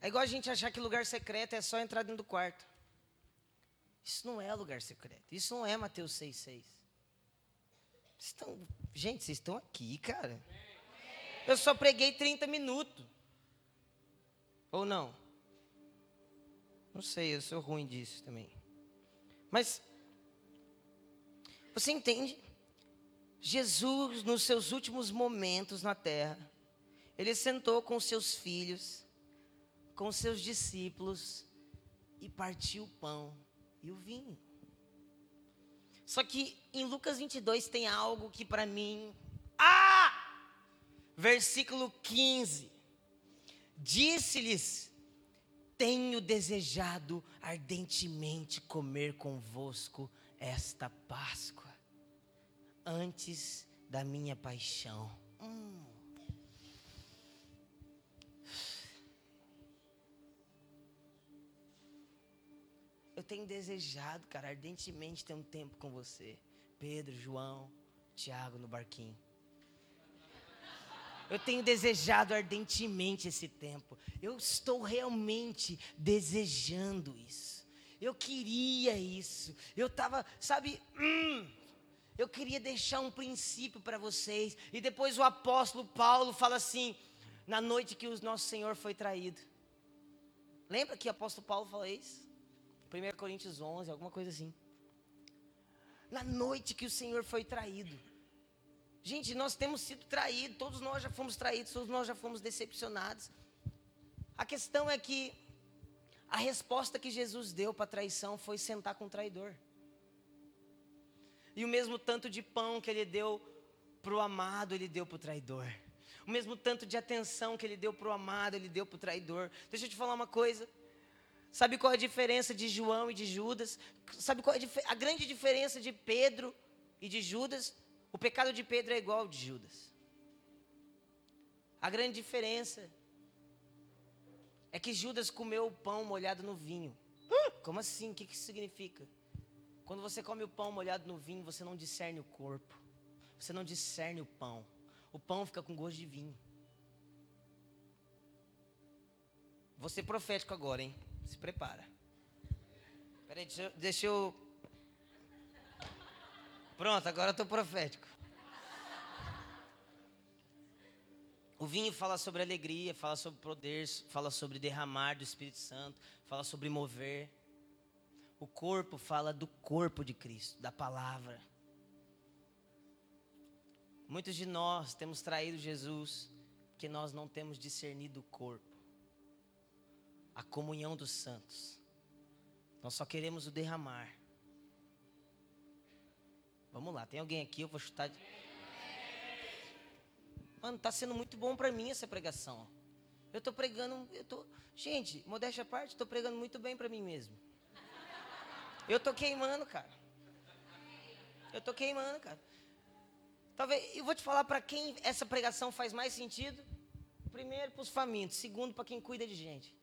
É igual a gente achar que lugar secreto é só entrar dentro do quarto. Isso não é lugar secreto. Isso não é Mateus 6,6. Estão, gente, vocês estão aqui, cara. Eu só preguei 30 minutos. Ou não? Não sei, eu sou ruim disso também. Mas, você entende? Jesus, nos seus últimos momentos na terra, ele sentou com seus filhos com seus discípulos e partiu o pão e o vinho. Só que em Lucas 22 tem algo que para mim. Ah! Versículo 15. Disse-lhes: tenho desejado ardentemente comer convosco esta Páscoa, antes da minha paixão. Hum. Tenho desejado, cara, ardentemente ter um tempo com você. Pedro, João, Tiago no barquinho. Eu tenho desejado ardentemente esse tempo. Eu estou realmente desejando isso. Eu queria isso. Eu estava, sabe, hum, eu queria deixar um princípio para vocês. E depois o apóstolo Paulo fala assim, na noite que o nosso Senhor foi traído. Lembra que o apóstolo Paulo fala isso? 1 Coríntios 11, alguma coisa assim. Na noite que o Senhor foi traído. Gente, nós temos sido traídos, todos nós já fomos traídos, todos nós já fomos decepcionados. A questão é que a resposta que Jesus deu para a traição foi sentar com o traidor. E o mesmo tanto de pão que ele deu para o amado, ele deu para o traidor. O mesmo tanto de atenção que ele deu para o amado, ele deu para o traidor. Deixa eu te falar uma coisa. Sabe qual é a diferença de João e de Judas? Sabe qual é a, a grande diferença de Pedro e de Judas? O pecado de Pedro é igual ao de Judas. A grande diferença é que Judas comeu o pão molhado no vinho. Como assim? O que, isso significa? Quando você come o pão molhado no vinho, você não discerne o corpo. Você não discerne o pão. O pão fica com gosto de vinho. Vou ser profético agora, hein? Se prepara. Peraí, deixa eu, deixa eu Pronto, agora eu estou profético. O vinho fala sobre alegria, fala sobre poder, fala sobre derramar do Espírito Santo, fala sobre mover. O corpo fala do corpo de Cristo, da palavra. Muitos de nós temos traído Jesus porque nós não temos discernido o corpo, a comunhão dos santos. Nós só queremos o derramar. Vamos lá, tem alguém aqui, eu vou chutar. De... Mano, tá sendo muito bom para mim essa pregação. Eu tô pregando, eu tô, gente, modéstia à parte, tô pregando muito bem para mim mesmo. Eu tô queimando, cara. Eu tô queimando, cara. Talvez, eu vou te falar para quem essa pregação faz mais sentido. Primeiro para os famintos, segundo para quem cuida de gente.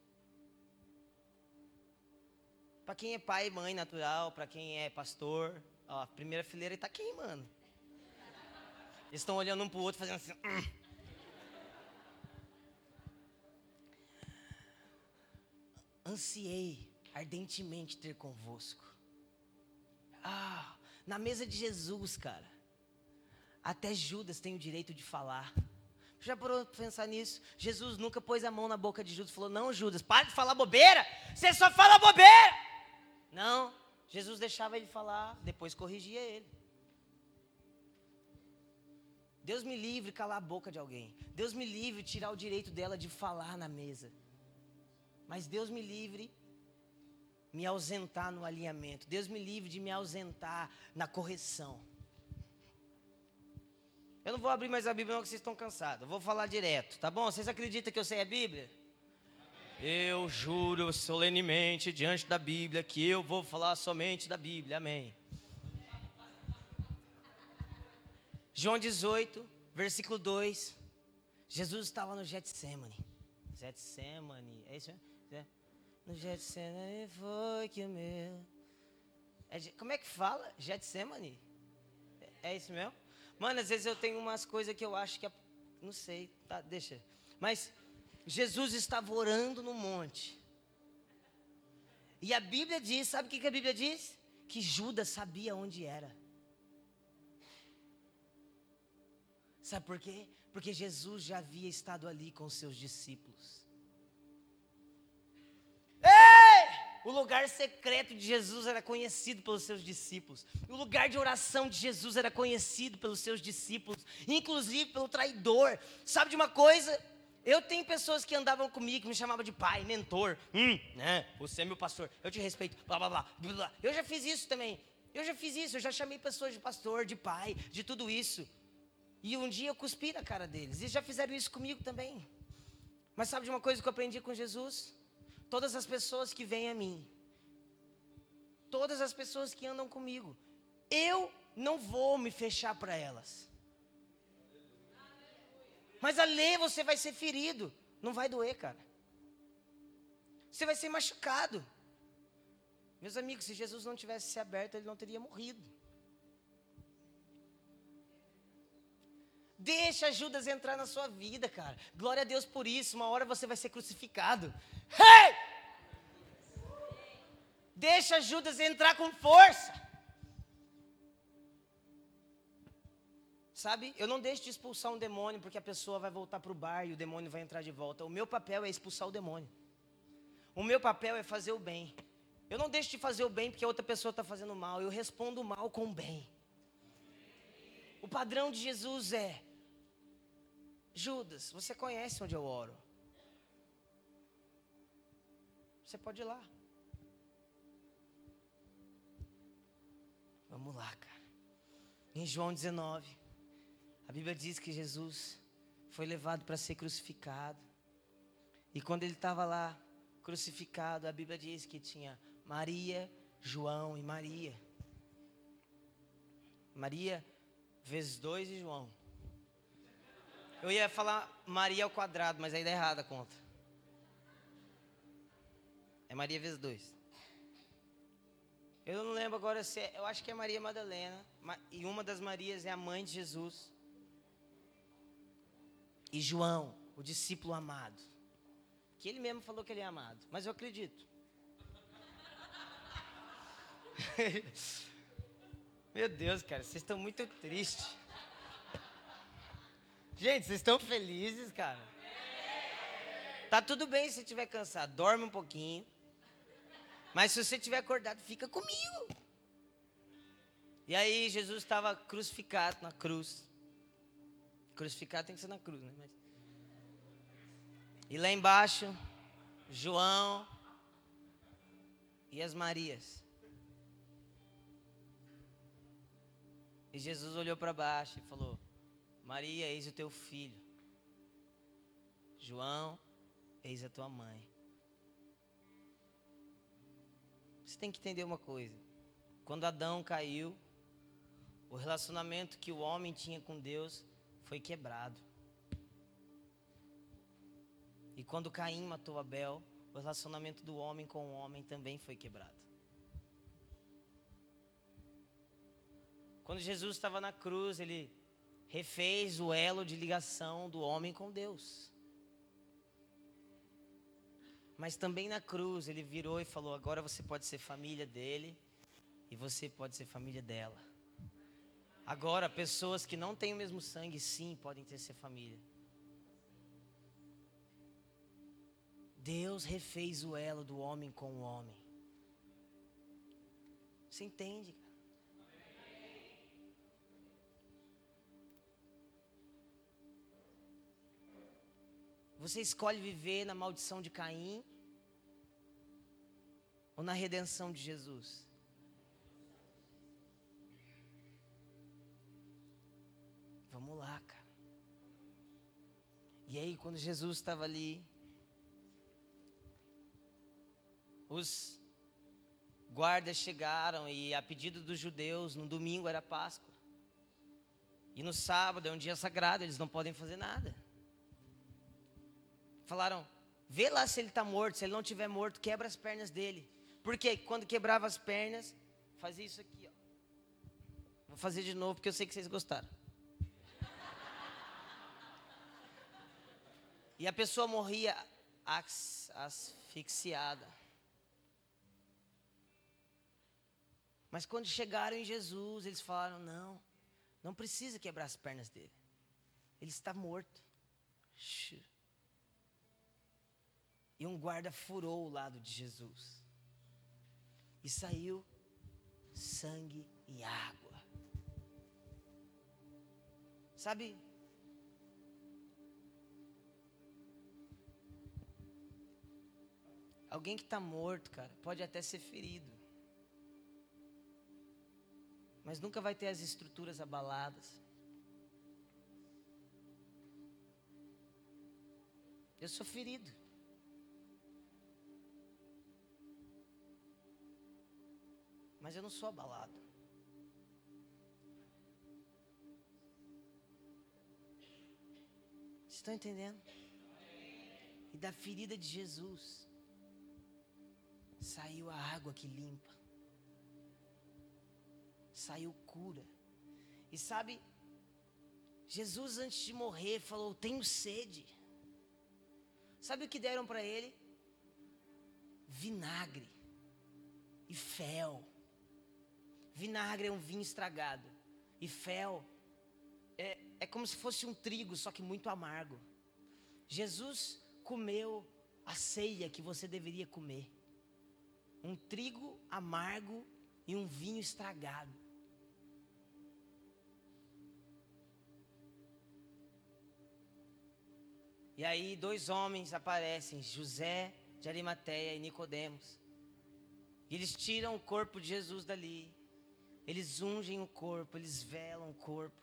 Para quem é pai e mãe natural, para quem é pastor, Ó, a primeira fileira está queimando. Eles estão olhando um para o outro, fazendo assim. Hum. Ansiei ardentemente ter convosco. Ah, na mesa de Jesus, cara. Até Judas tem o direito de falar. Já parou para pensar nisso? Jesus nunca pôs a mão na boca de Judas e falou: Não, Judas, para de falar bobeira. Você só fala bobeira. Não, Jesus deixava ele falar, depois corrigia ele. Deus me livre calar a boca de alguém. Deus me livre tirar o direito dela de falar na mesa. Mas Deus me livre me ausentar no alinhamento. Deus me livre de me ausentar na correção. Eu não vou abrir mais a Bíblia, não, que vocês estão cansados. Eu vou falar direto, tá bom? Vocês acreditam que eu sei a Bíblia? Eu juro solenemente diante da Bíblia que eu vou falar somente da Bíblia. Amém. João 18, versículo 2. Jesus estava no Getsemane. Getsemane, é isso mesmo? É. No Getsemane foi que o meu. É, como é que fala? Getsemane? É, é isso mesmo? Mano, às vezes eu tenho umas coisas que eu acho que. É, não sei, tá, deixa. Mas Jesus estava orando no monte. E a Bíblia diz, sabe o que a Bíblia diz? Que Judas sabia onde era. Sabe por quê? Porque Jesus já havia estado ali com seus discípulos. O lugar secreto de Jesus era conhecido pelos seus discípulos. O lugar de oração de Jesus era conhecido pelos seus discípulos, inclusive pelo traidor. Sabe de uma coisa? Eu tenho pessoas que andavam comigo, que me chamavam de pai, mentor. Hum, né? Você é meu pastor. Eu te respeito. Blá, blá, blá, blá. Eu já fiz isso também. Eu já fiz isso. Eu já chamei pessoas de pastor, de pai, de tudo isso. E um dia eu cuspi na cara deles. Eles já fizeram isso comigo também. Mas sabe de uma coisa que eu aprendi com Jesus? Todas as pessoas que vêm a mim, todas as pessoas que andam comigo, eu não vou me fechar para elas. Mas a ler você vai ser ferido, não vai doer, cara. Você vai ser machucado. Meus amigos, se Jesus não tivesse se aberto, ele não teria morrido. Deixa Judas entrar na sua vida, cara. Glória a Deus por isso. Uma hora você vai ser crucificado. Hey! Deixa Judas entrar com força. Sabe? Eu não deixo de expulsar um demônio porque a pessoa vai voltar para o bar e o demônio vai entrar de volta. O meu papel é expulsar o demônio. O meu papel é fazer o bem. Eu não deixo de fazer o bem porque a outra pessoa está fazendo mal. Eu respondo o mal com o bem. O padrão de Jesus é: Judas, você conhece onde eu oro? Você pode ir lá. Vamos lá, cara. Em João 19, a Bíblia diz que Jesus foi levado para ser crucificado. E quando ele estava lá, crucificado, a Bíblia diz que tinha Maria, João e Maria. Maria vezes dois e João. Eu ia falar Maria ao quadrado, mas aí dá errada a conta. É Maria vezes dois. Eu não lembro agora se é, eu acho que é Maria Madalena, e uma das Marias é a mãe de Jesus. E João, o discípulo amado. Que ele mesmo falou que ele é amado, mas eu acredito. Meu Deus, cara, vocês estão muito tristes. Gente, vocês estão felizes, cara? Tá tudo bem se estiver cansado, dorme um pouquinho. Mas se você estiver acordado, fica comigo. E aí Jesus estava crucificado na cruz. Crucificado tem que ser na cruz, né? Mas... E lá embaixo, João e as Marias. E Jesus olhou para baixo e falou: Maria, eis o teu filho. João, eis a tua mãe. Você tem que entender uma coisa. Quando Adão caiu, o relacionamento que o homem tinha com Deus foi quebrado. E quando Caim matou Abel, o relacionamento do homem com o homem também foi quebrado. Quando Jesus estava na cruz, ele refez o elo de ligação do homem com Deus. Mas também na cruz ele virou e falou: agora você pode ser família dele e você pode ser família dela. Agora, pessoas que não têm o mesmo sangue, sim, podem ter ser família. Deus refez o elo do homem com o homem. Você entende? Você escolhe viver na maldição de Caim ou na redenção de Jesus? E aí, quando Jesus estava ali, os guardas chegaram e, a pedido dos judeus, no domingo era Páscoa. E no sábado é um dia sagrado, eles não podem fazer nada. Falaram: vê lá se ele está morto. Se ele não estiver morto, quebra as pernas dele. Porque quando quebrava as pernas, fazia isso aqui. Ó. Vou fazer de novo porque eu sei que vocês gostaram. E a pessoa morria as, asfixiada. Mas quando chegaram em Jesus, eles falaram: não, não precisa quebrar as pernas dele. Ele está morto. E um guarda furou o lado de Jesus. E saiu sangue e água. Sabe? Alguém que está morto, cara, pode até ser ferido. Mas nunca vai ter as estruturas abaladas. Eu sou ferido. Mas eu não sou abalado. Vocês estão entendendo? E da ferida de Jesus saiu a água que limpa, saiu cura. E sabe, Jesus antes de morrer falou: Tenho sede. Sabe o que deram para ele? Vinagre e fel. Vinagre é um vinho estragado. E fel é, é como se fosse um trigo, só que muito amargo. Jesus comeu a ceia que você deveria comer. Um trigo amargo e um vinho estragado. E aí dois homens aparecem, José de Arimateia e Nicodemos. E eles tiram o corpo de Jesus dali. Eles ungem o corpo, eles velam o corpo.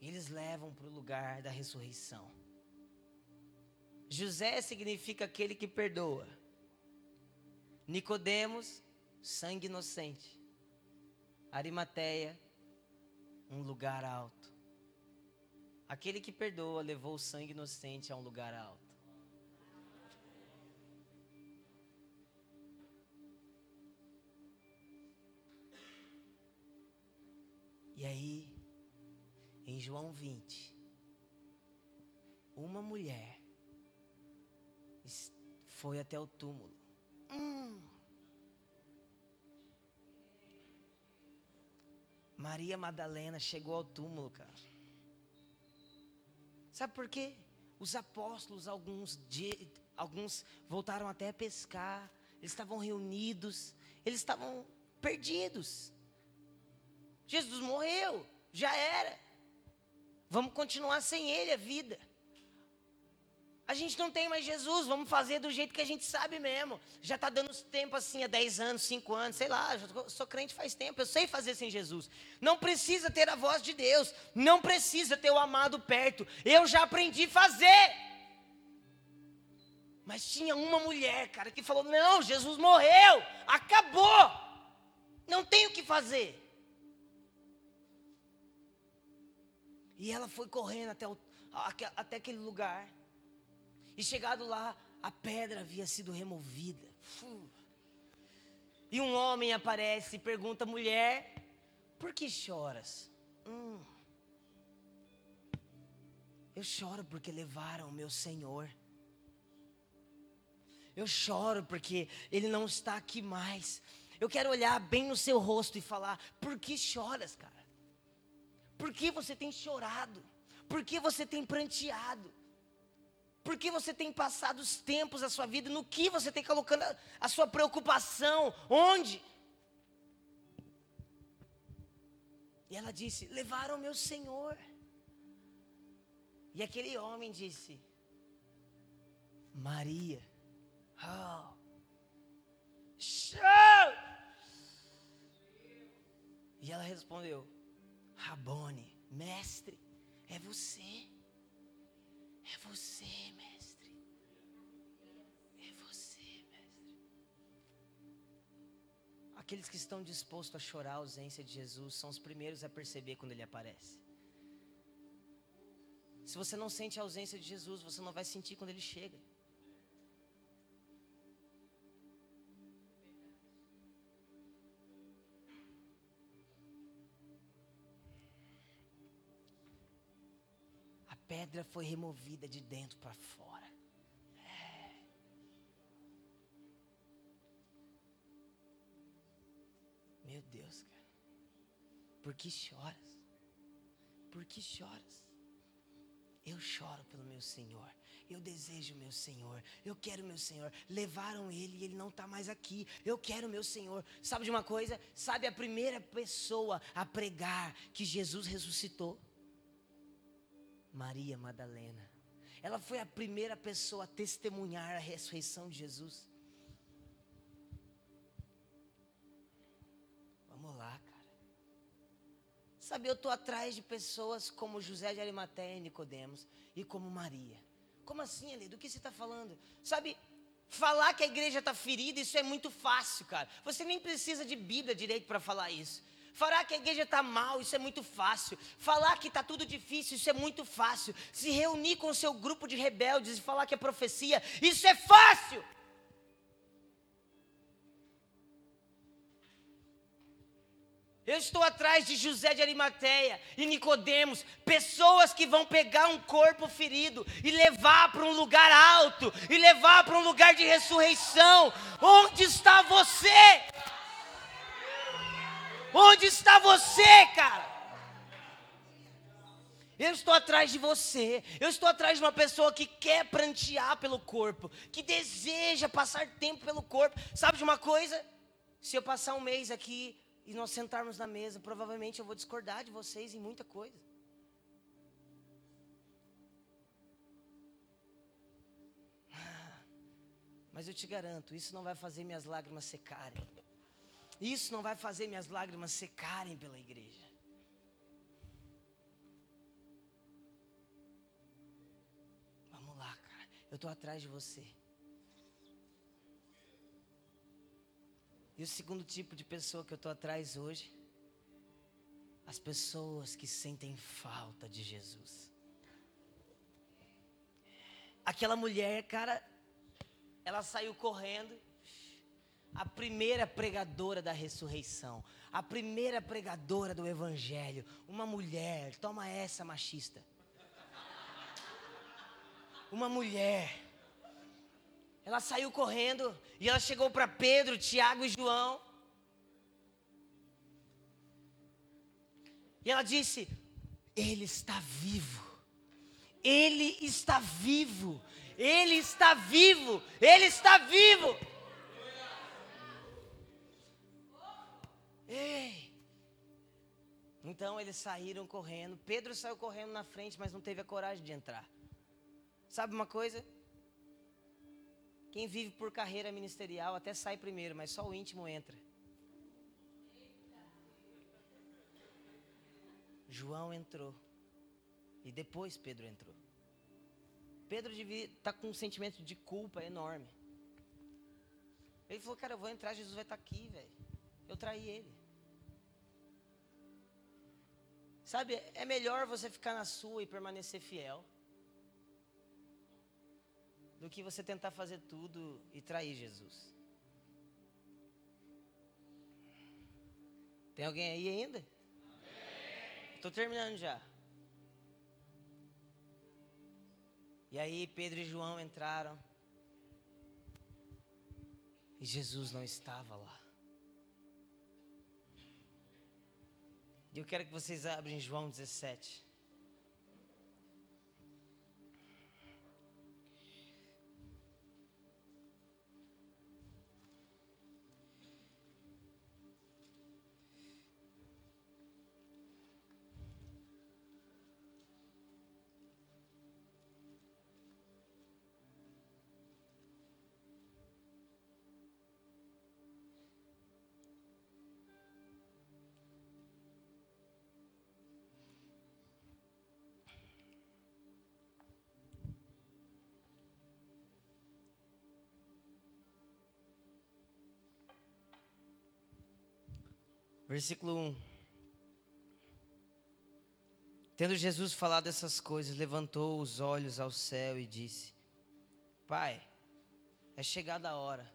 E eles levam para o lugar da ressurreição. José significa aquele que perdoa. Nicodemos, sangue inocente. Arimateia, um lugar alto. Aquele que perdoa levou o sangue inocente a um lugar alto. E aí, em João 20, uma mulher foi até o túmulo. Hum. Maria Madalena chegou ao túmulo, cara. Sabe por quê? Os apóstolos, alguns, alguns voltaram até a pescar, eles estavam reunidos, eles estavam perdidos. Jesus morreu, já era. Vamos continuar sem ele a vida. A gente não tem mais Jesus, vamos fazer do jeito que a gente sabe mesmo. Já está dando tempo assim, há 10 anos, 5 anos, sei lá, sou crente faz tempo, eu sei fazer sem Jesus. Não precisa ter a voz de Deus, não precisa ter o amado perto. Eu já aprendi a fazer. Mas tinha uma mulher, cara, que falou: Não, Jesus morreu, acabou, não tem o que fazer. E ela foi correndo até, o, até aquele lugar. E chegado lá, a pedra havia sido removida. E um homem aparece e pergunta: mulher, por que choras? Hum. Eu choro porque levaram o meu Senhor. Eu choro porque Ele não está aqui mais. Eu quero olhar bem no seu rosto e falar: por que choras, cara? Por que você tem chorado? Por que você tem pranteado? Por que você tem passado os tempos da sua vida? No que você tem colocando a, a sua preocupação? Onde? E ela disse: Levaram meu Senhor. E aquele homem disse: Maria. Oh. Show! E ela respondeu: Rabone, mestre, é você. Você, mestre. É você, mestre. Aqueles que estão dispostos a chorar a ausência de Jesus são os primeiros a perceber quando ele aparece. Se você não sente a ausência de Jesus, você não vai sentir quando ele chega. Pedra foi removida de dentro para fora. É. Meu Deus, cara. Por que choras? Por que choras? Eu choro pelo meu Senhor. Eu desejo meu Senhor. Eu quero meu Senhor. Levaram ele e ele não está mais aqui. Eu quero meu Senhor. Sabe de uma coisa? Sabe a primeira pessoa a pregar que Jesus ressuscitou? Maria Madalena. Ela foi a primeira pessoa a testemunhar a ressurreição de Jesus. Vamos lá, cara. Sabe, eu estou atrás de pessoas como José de Arimateia e Nicodemos e como Maria. Como assim, Ale? Do que você está falando? Sabe, Falar que a igreja está ferida, isso é muito fácil, cara. Você nem precisa de Bíblia direito para falar isso. Falar que a igreja está mal, isso é muito fácil. Falar que está tudo difícil, isso é muito fácil. Se reunir com o seu grupo de rebeldes e falar que é profecia, isso é fácil. Eu estou atrás de José de Arimateia e Nicodemos, pessoas que vão pegar um corpo ferido e levar para um lugar alto e levar para um lugar de ressurreição. Onde está você? Onde está você, cara? Eu estou atrás de você. Eu estou atrás de uma pessoa que quer prantear pelo corpo, que deseja passar tempo pelo corpo. Sabe de uma coisa? Se eu passar um mês aqui e nós sentarmos na mesa, provavelmente eu vou discordar de vocês em muita coisa. Mas eu te garanto, isso não vai fazer minhas lágrimas secarem. Isso não vai fazer minhas lágrimas secarem pela igreja. Vamos lá, cara. Eu estou atrás de você. E o segundo tipo de pessoa que eu estou atrás hoje, as pessoas que sentem falta de Jesus. Aquela mulher, cara, ela saiu correndo, a primeira pregadora da ressurreição, a primeira pregadora do evangelho, uma mulher, toma essa machista. Uma mulher ela saiu correndo e ela chegou para Pedro, Tiago e João. E ela disse: Ele está vivo. Ele está vivo. Ele está vivo. Ele está vivo. Ei. Então eles saíram correndo. Pedro saiu correndo na frente, mas não teve a coragem de entrar. Sabe uma coisa? Quem vive por carreira ministerial até sai primeiro, mas só o íntimo entra. João entrou. E depois Pedro entrou. Pedro devia estar tá com um sentimento de culpa enorme. Ele falou, cara, eu vou entrar, Jesus vai estar tá aqui, velho. Eu traí ele. Sabe, é melhor você ficar na sua e permanecer fiel do que você tentar fazer tudo e trair Jesus. Tem alguém aí ainda? Estou terminando já. E aí Pedro e João entraram. E Jesus não estava lá. E eu quero que vocês abrem João 17. Versículo 1. Tendo Jesus falado essas coisas, levantou os olhos ao céu e disse: Pai, é chegada a hora.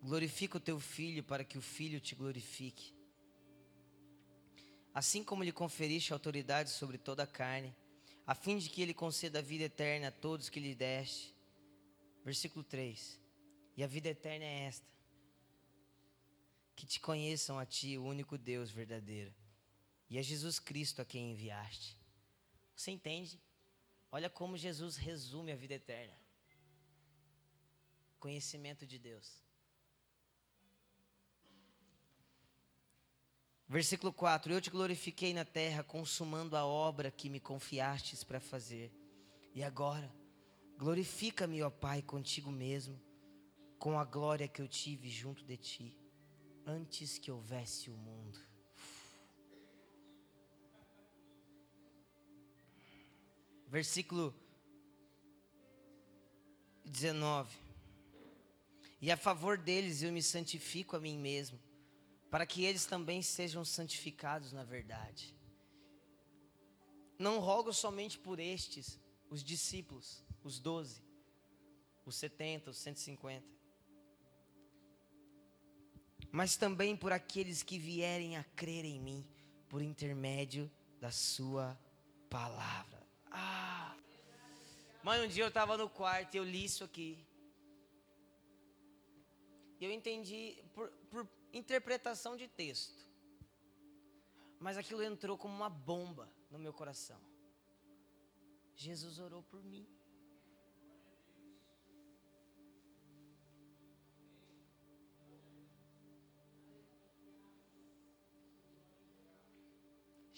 Glorifica o teu filho para que o filho te glorifique. Assim como lhe conferiste autoridade sobre toda a carne, a fim de que ele conceda a vida eterna a todos que lhe deste. Versículo 3. E a vida eterna é esta: que te conheçam a Ti, o único Deus verdadeiro, e a Jesus Cristo a quem enviaste. Você entende? Olha como Jesus resume a vida eterna: conhecimento de Deus. Versículo 4: Eu te glorifiquei na terra, consumando a obra que me confiastes para fazer. E agora, glorifica-me, ó Pai, contigo mesmo, com a glória que eu tive junto de ti antes que houvesse o mundo. Versículo 19. E a favor deles eu me santifico a mim mesmo, para que eles também sejam santificados na verdade. Não rogo somente por estes, os discípulos, os doze, os setenta, os cento e cinquenta, mas também por aqueles que vierem a crer em mim por intermédio da Sua palavra. Ah! Mãe, um dia eu estava no quarto e eu li isso aqui. E eu entendi por, por interpretação de texto. Mas aquilo entrou como uma bomba no meu coração. Jesus orou por mim.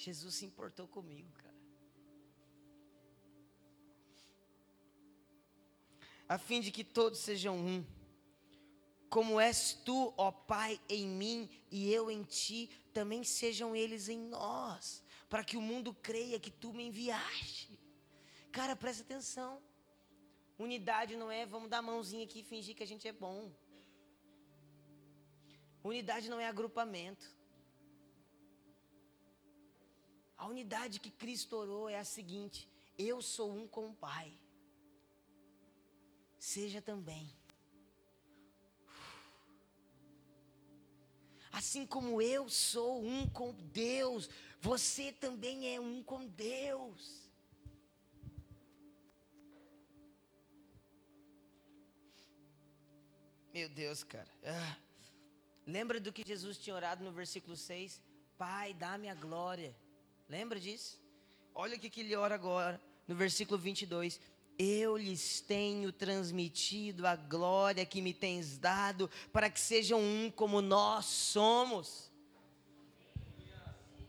Jesus se importou comigo, cara. A fim de que todos sejam um. Como és tu, ó Pai, em mim e eu em ti, também sejam eles em nós, para que o mundo creia que tu me enviaste. Cara, presta atenção. Unidade não é vamos dar a mãozinha aqui e fingir que a gente é bom. Unidade não é agrupamento. A unidade que Cristo orou é a seguinte: eu sou um com o Pai. Seja também. Assim como eu sou um com Deus, você também é um com Deus. Meu Deus, cara. Ah. Lembra do que Jesus tinha orado no versículo 6? Pai, dá-me a glória Lembra disso? Olha o que ele ora agora, no versículo 22. Eu lhes tenho transmitido a glória que me tens dado, para que sejam um como nós somos.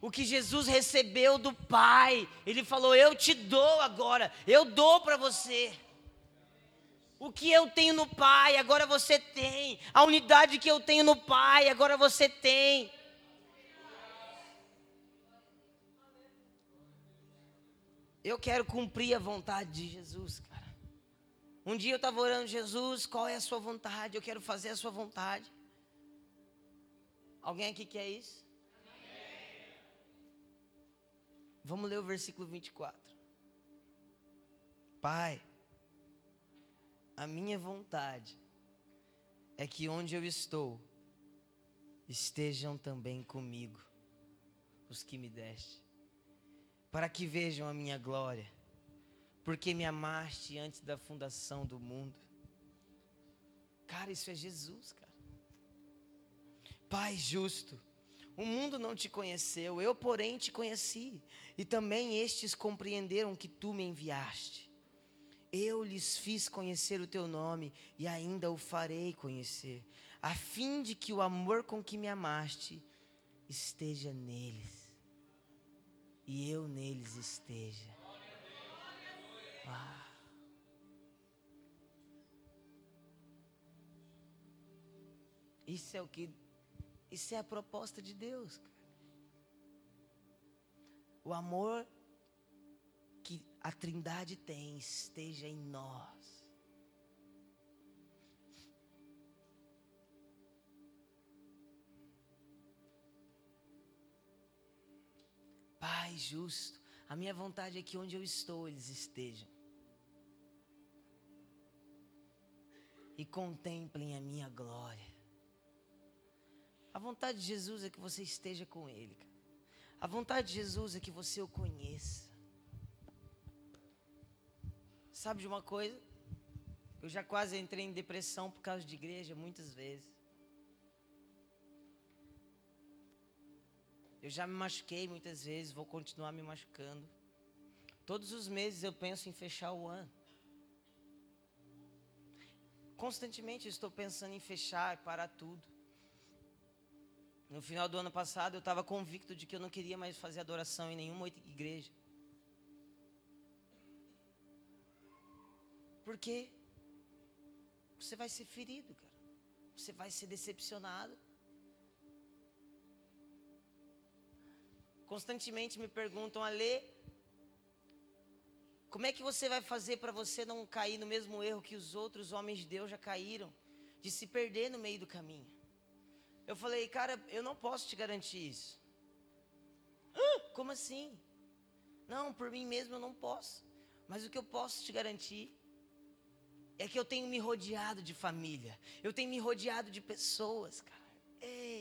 O que Jesus recebeu do Pai, Ele falou: Eu te dou agora, eu dou para você. O que eu tenho no Pai, agora você tem. A unidade que eu tenho no Pai, agora você tem. Eu quero cumprir a vontade de Jesus, cara. Um dia eu estava orando, Jesus, qual é a sua vontade? Eu quero fazer a sua vontade. Alguém aqui quer isso? Vamos ler o versículo 24. Pai, a minha vontade é que onde eu estou, estejam também comigo os que me deste para que vejam a minha glória, porque me amaste antes da fundação do mundo. Cara, isso é Jesus, cara. Pai justo, o mundo não te conheceu, eu, porém, te conheci, e também estes compreenderam que tu me enviaste. Eu lhes fiz conhecer o teu nome e ainda o farei conhecer, a fim de que o amor com que me amaste esteja neles e eu neles esteja. Ah. Isso é o que, isso é a proposta de Deus. O amor que a Trindade tem esteja em nós. Pai justo, a minha vontade é que onde eu estou eles estejam. E contemplem a minha glória. A vontade de Jesus é que você esteja com Ele. A vontade de Jesus é que você o conheça. Sabe de uma coisa? Eu já quase entrei em depressão por causa de igreja muitas vezes. Eu já me machuquei muitas vezes, vou continuar me machucando. Todos os meses eu penso em fechar o ano. Constantemente estou pensando em fechar, parar tudo. No final do ano passado eu estava convicto de que eu não queria mais fazer adoração em nenhuma igreja. Porque você vai ser ferido, cara. Você vai ser decepcionado. Constantemente me perguntam, Alê, como é que você vai fazer para você não cair no mesmo erro que os outros homens de Deus já caíram? de se perder no meio do caminho. Eu falei, cara, eu não posso te garantir isso. Ah, como assim? Não, por mim mesmo eu não posso. Mas o que eu posso te garantir é que eu tenho me rodeado de família. Eu tenho me rodeado de pessoas, cara. Ei.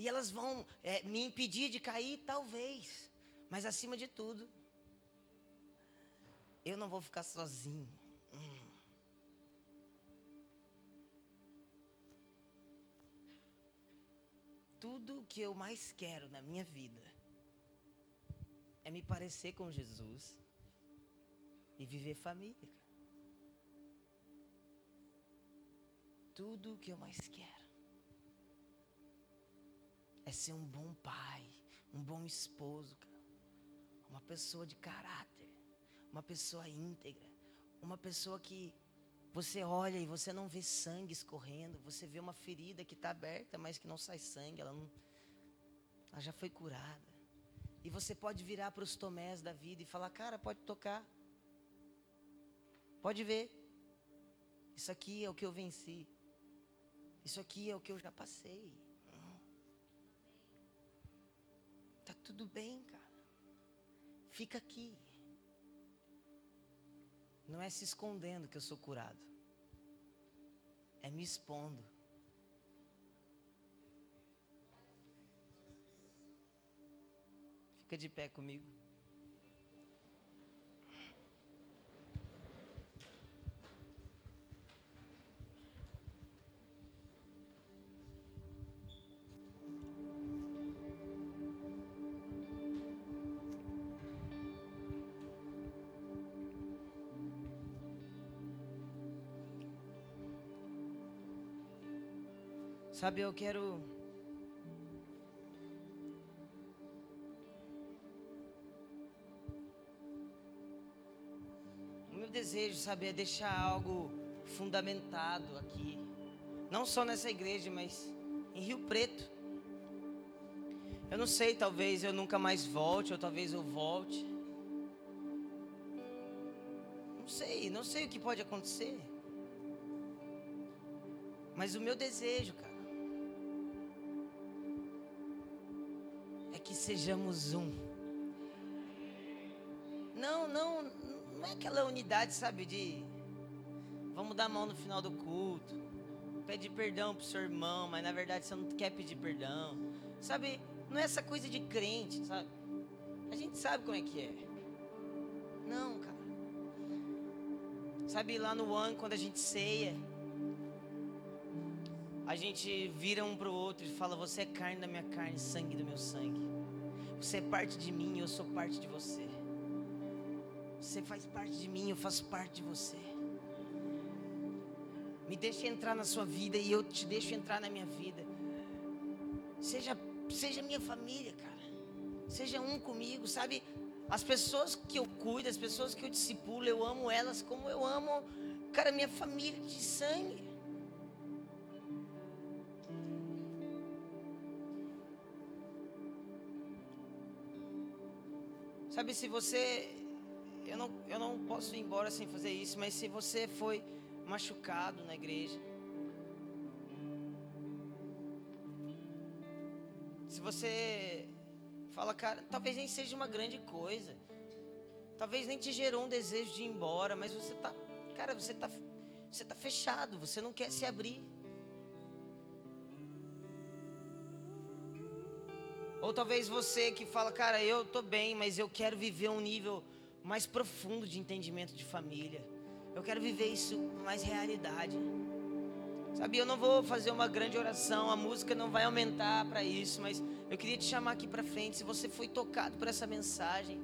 E elas vão é, me impedir de cair, talvez. Mas acima de tudo, eu não vou ficar sozinho. Hum. Tudo o que eu mais quero na minha vida é me parecer com Jesus e viver família. Tudo o que eu mais quero é ser um bom pai, um bom esposo, uma pessoa de caráter, uma pessoa íntegra, uma pessoa que você olha e você não vê sangue escorrendo, você vê uma ferida que está aberta, mas que não sai sangue, ela, não, ela já foi curada. E você pode virar para os tomés da vida e falar: Cara, pode tocar. Pode ver. Isso aqui é o que eu venci. Isso aqui é o que eu já passei. Tudo bem, cara. Fica aqui. Não é se escondendo que eu sou curado. É me expondo. Fica de pé comigo. Sabe, eu quero desejo, sabe, é deixar algo fundamentado aqui. Não só nessa igreja, mas em Rio Preto. Eu não sei, talvez eu nunca mais volte, ou talvez eu volte. Não sei, não sei o que pode acontecer. Mas o meu desejo, cara, que sejamos um. Não, não, não é aquela unidade, sabe, de vamos dar a mão no final do culto, pedir perdão pro seu irmão, mas na verdade você não quer pedir perdão. Sabe, não é essa coisa de crente, sabe? A gente sabe como é que é. Não, cara. Sabe, lá no ano, quando a gente ceia, a gente vira um pro outro e fala: Você é carne da minha carne, sangue do meu sangue. Você é parte de mim, eu sou parte de você. Você faz parte de mim, eu faço parte de você. Me deixe entrar na sua vida e eu te deixo entrar na minha vida. Seja, seja minha família, cara. Seja um comigo, sabe? As pessoas que eu cuido, as pessoas que eu discipulo, eu amo elas como eu amo, cara, minha família de sangue. Sabe, se você eu não, eu não posso ir embora sem fazer isso, mas se você foi machucado na igreja, se você fala, cara, talvez nem seja uma grande coisa, talvez nem te gerou um desejo de ir embora, mas você tá, cara, você tá, você tá fechado, você não quer se abrir. Ou talvez você que fala, cara, eu tô bem, mas eu quero viver um nível mais profundo de entendimento de família. Eu quero viver isso mais realidade. Sabe, eu não vou fazer uma grande oração, a música não vai aumentar para isso, mas eu queria te chamar aqui para frente. Se você foi tocado por essa mensagem,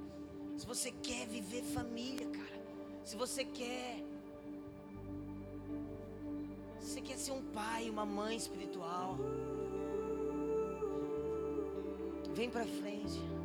se você quer viver família, cara, se você quer, se você quer ser um pai, uma mãe espiritual, vem para frente.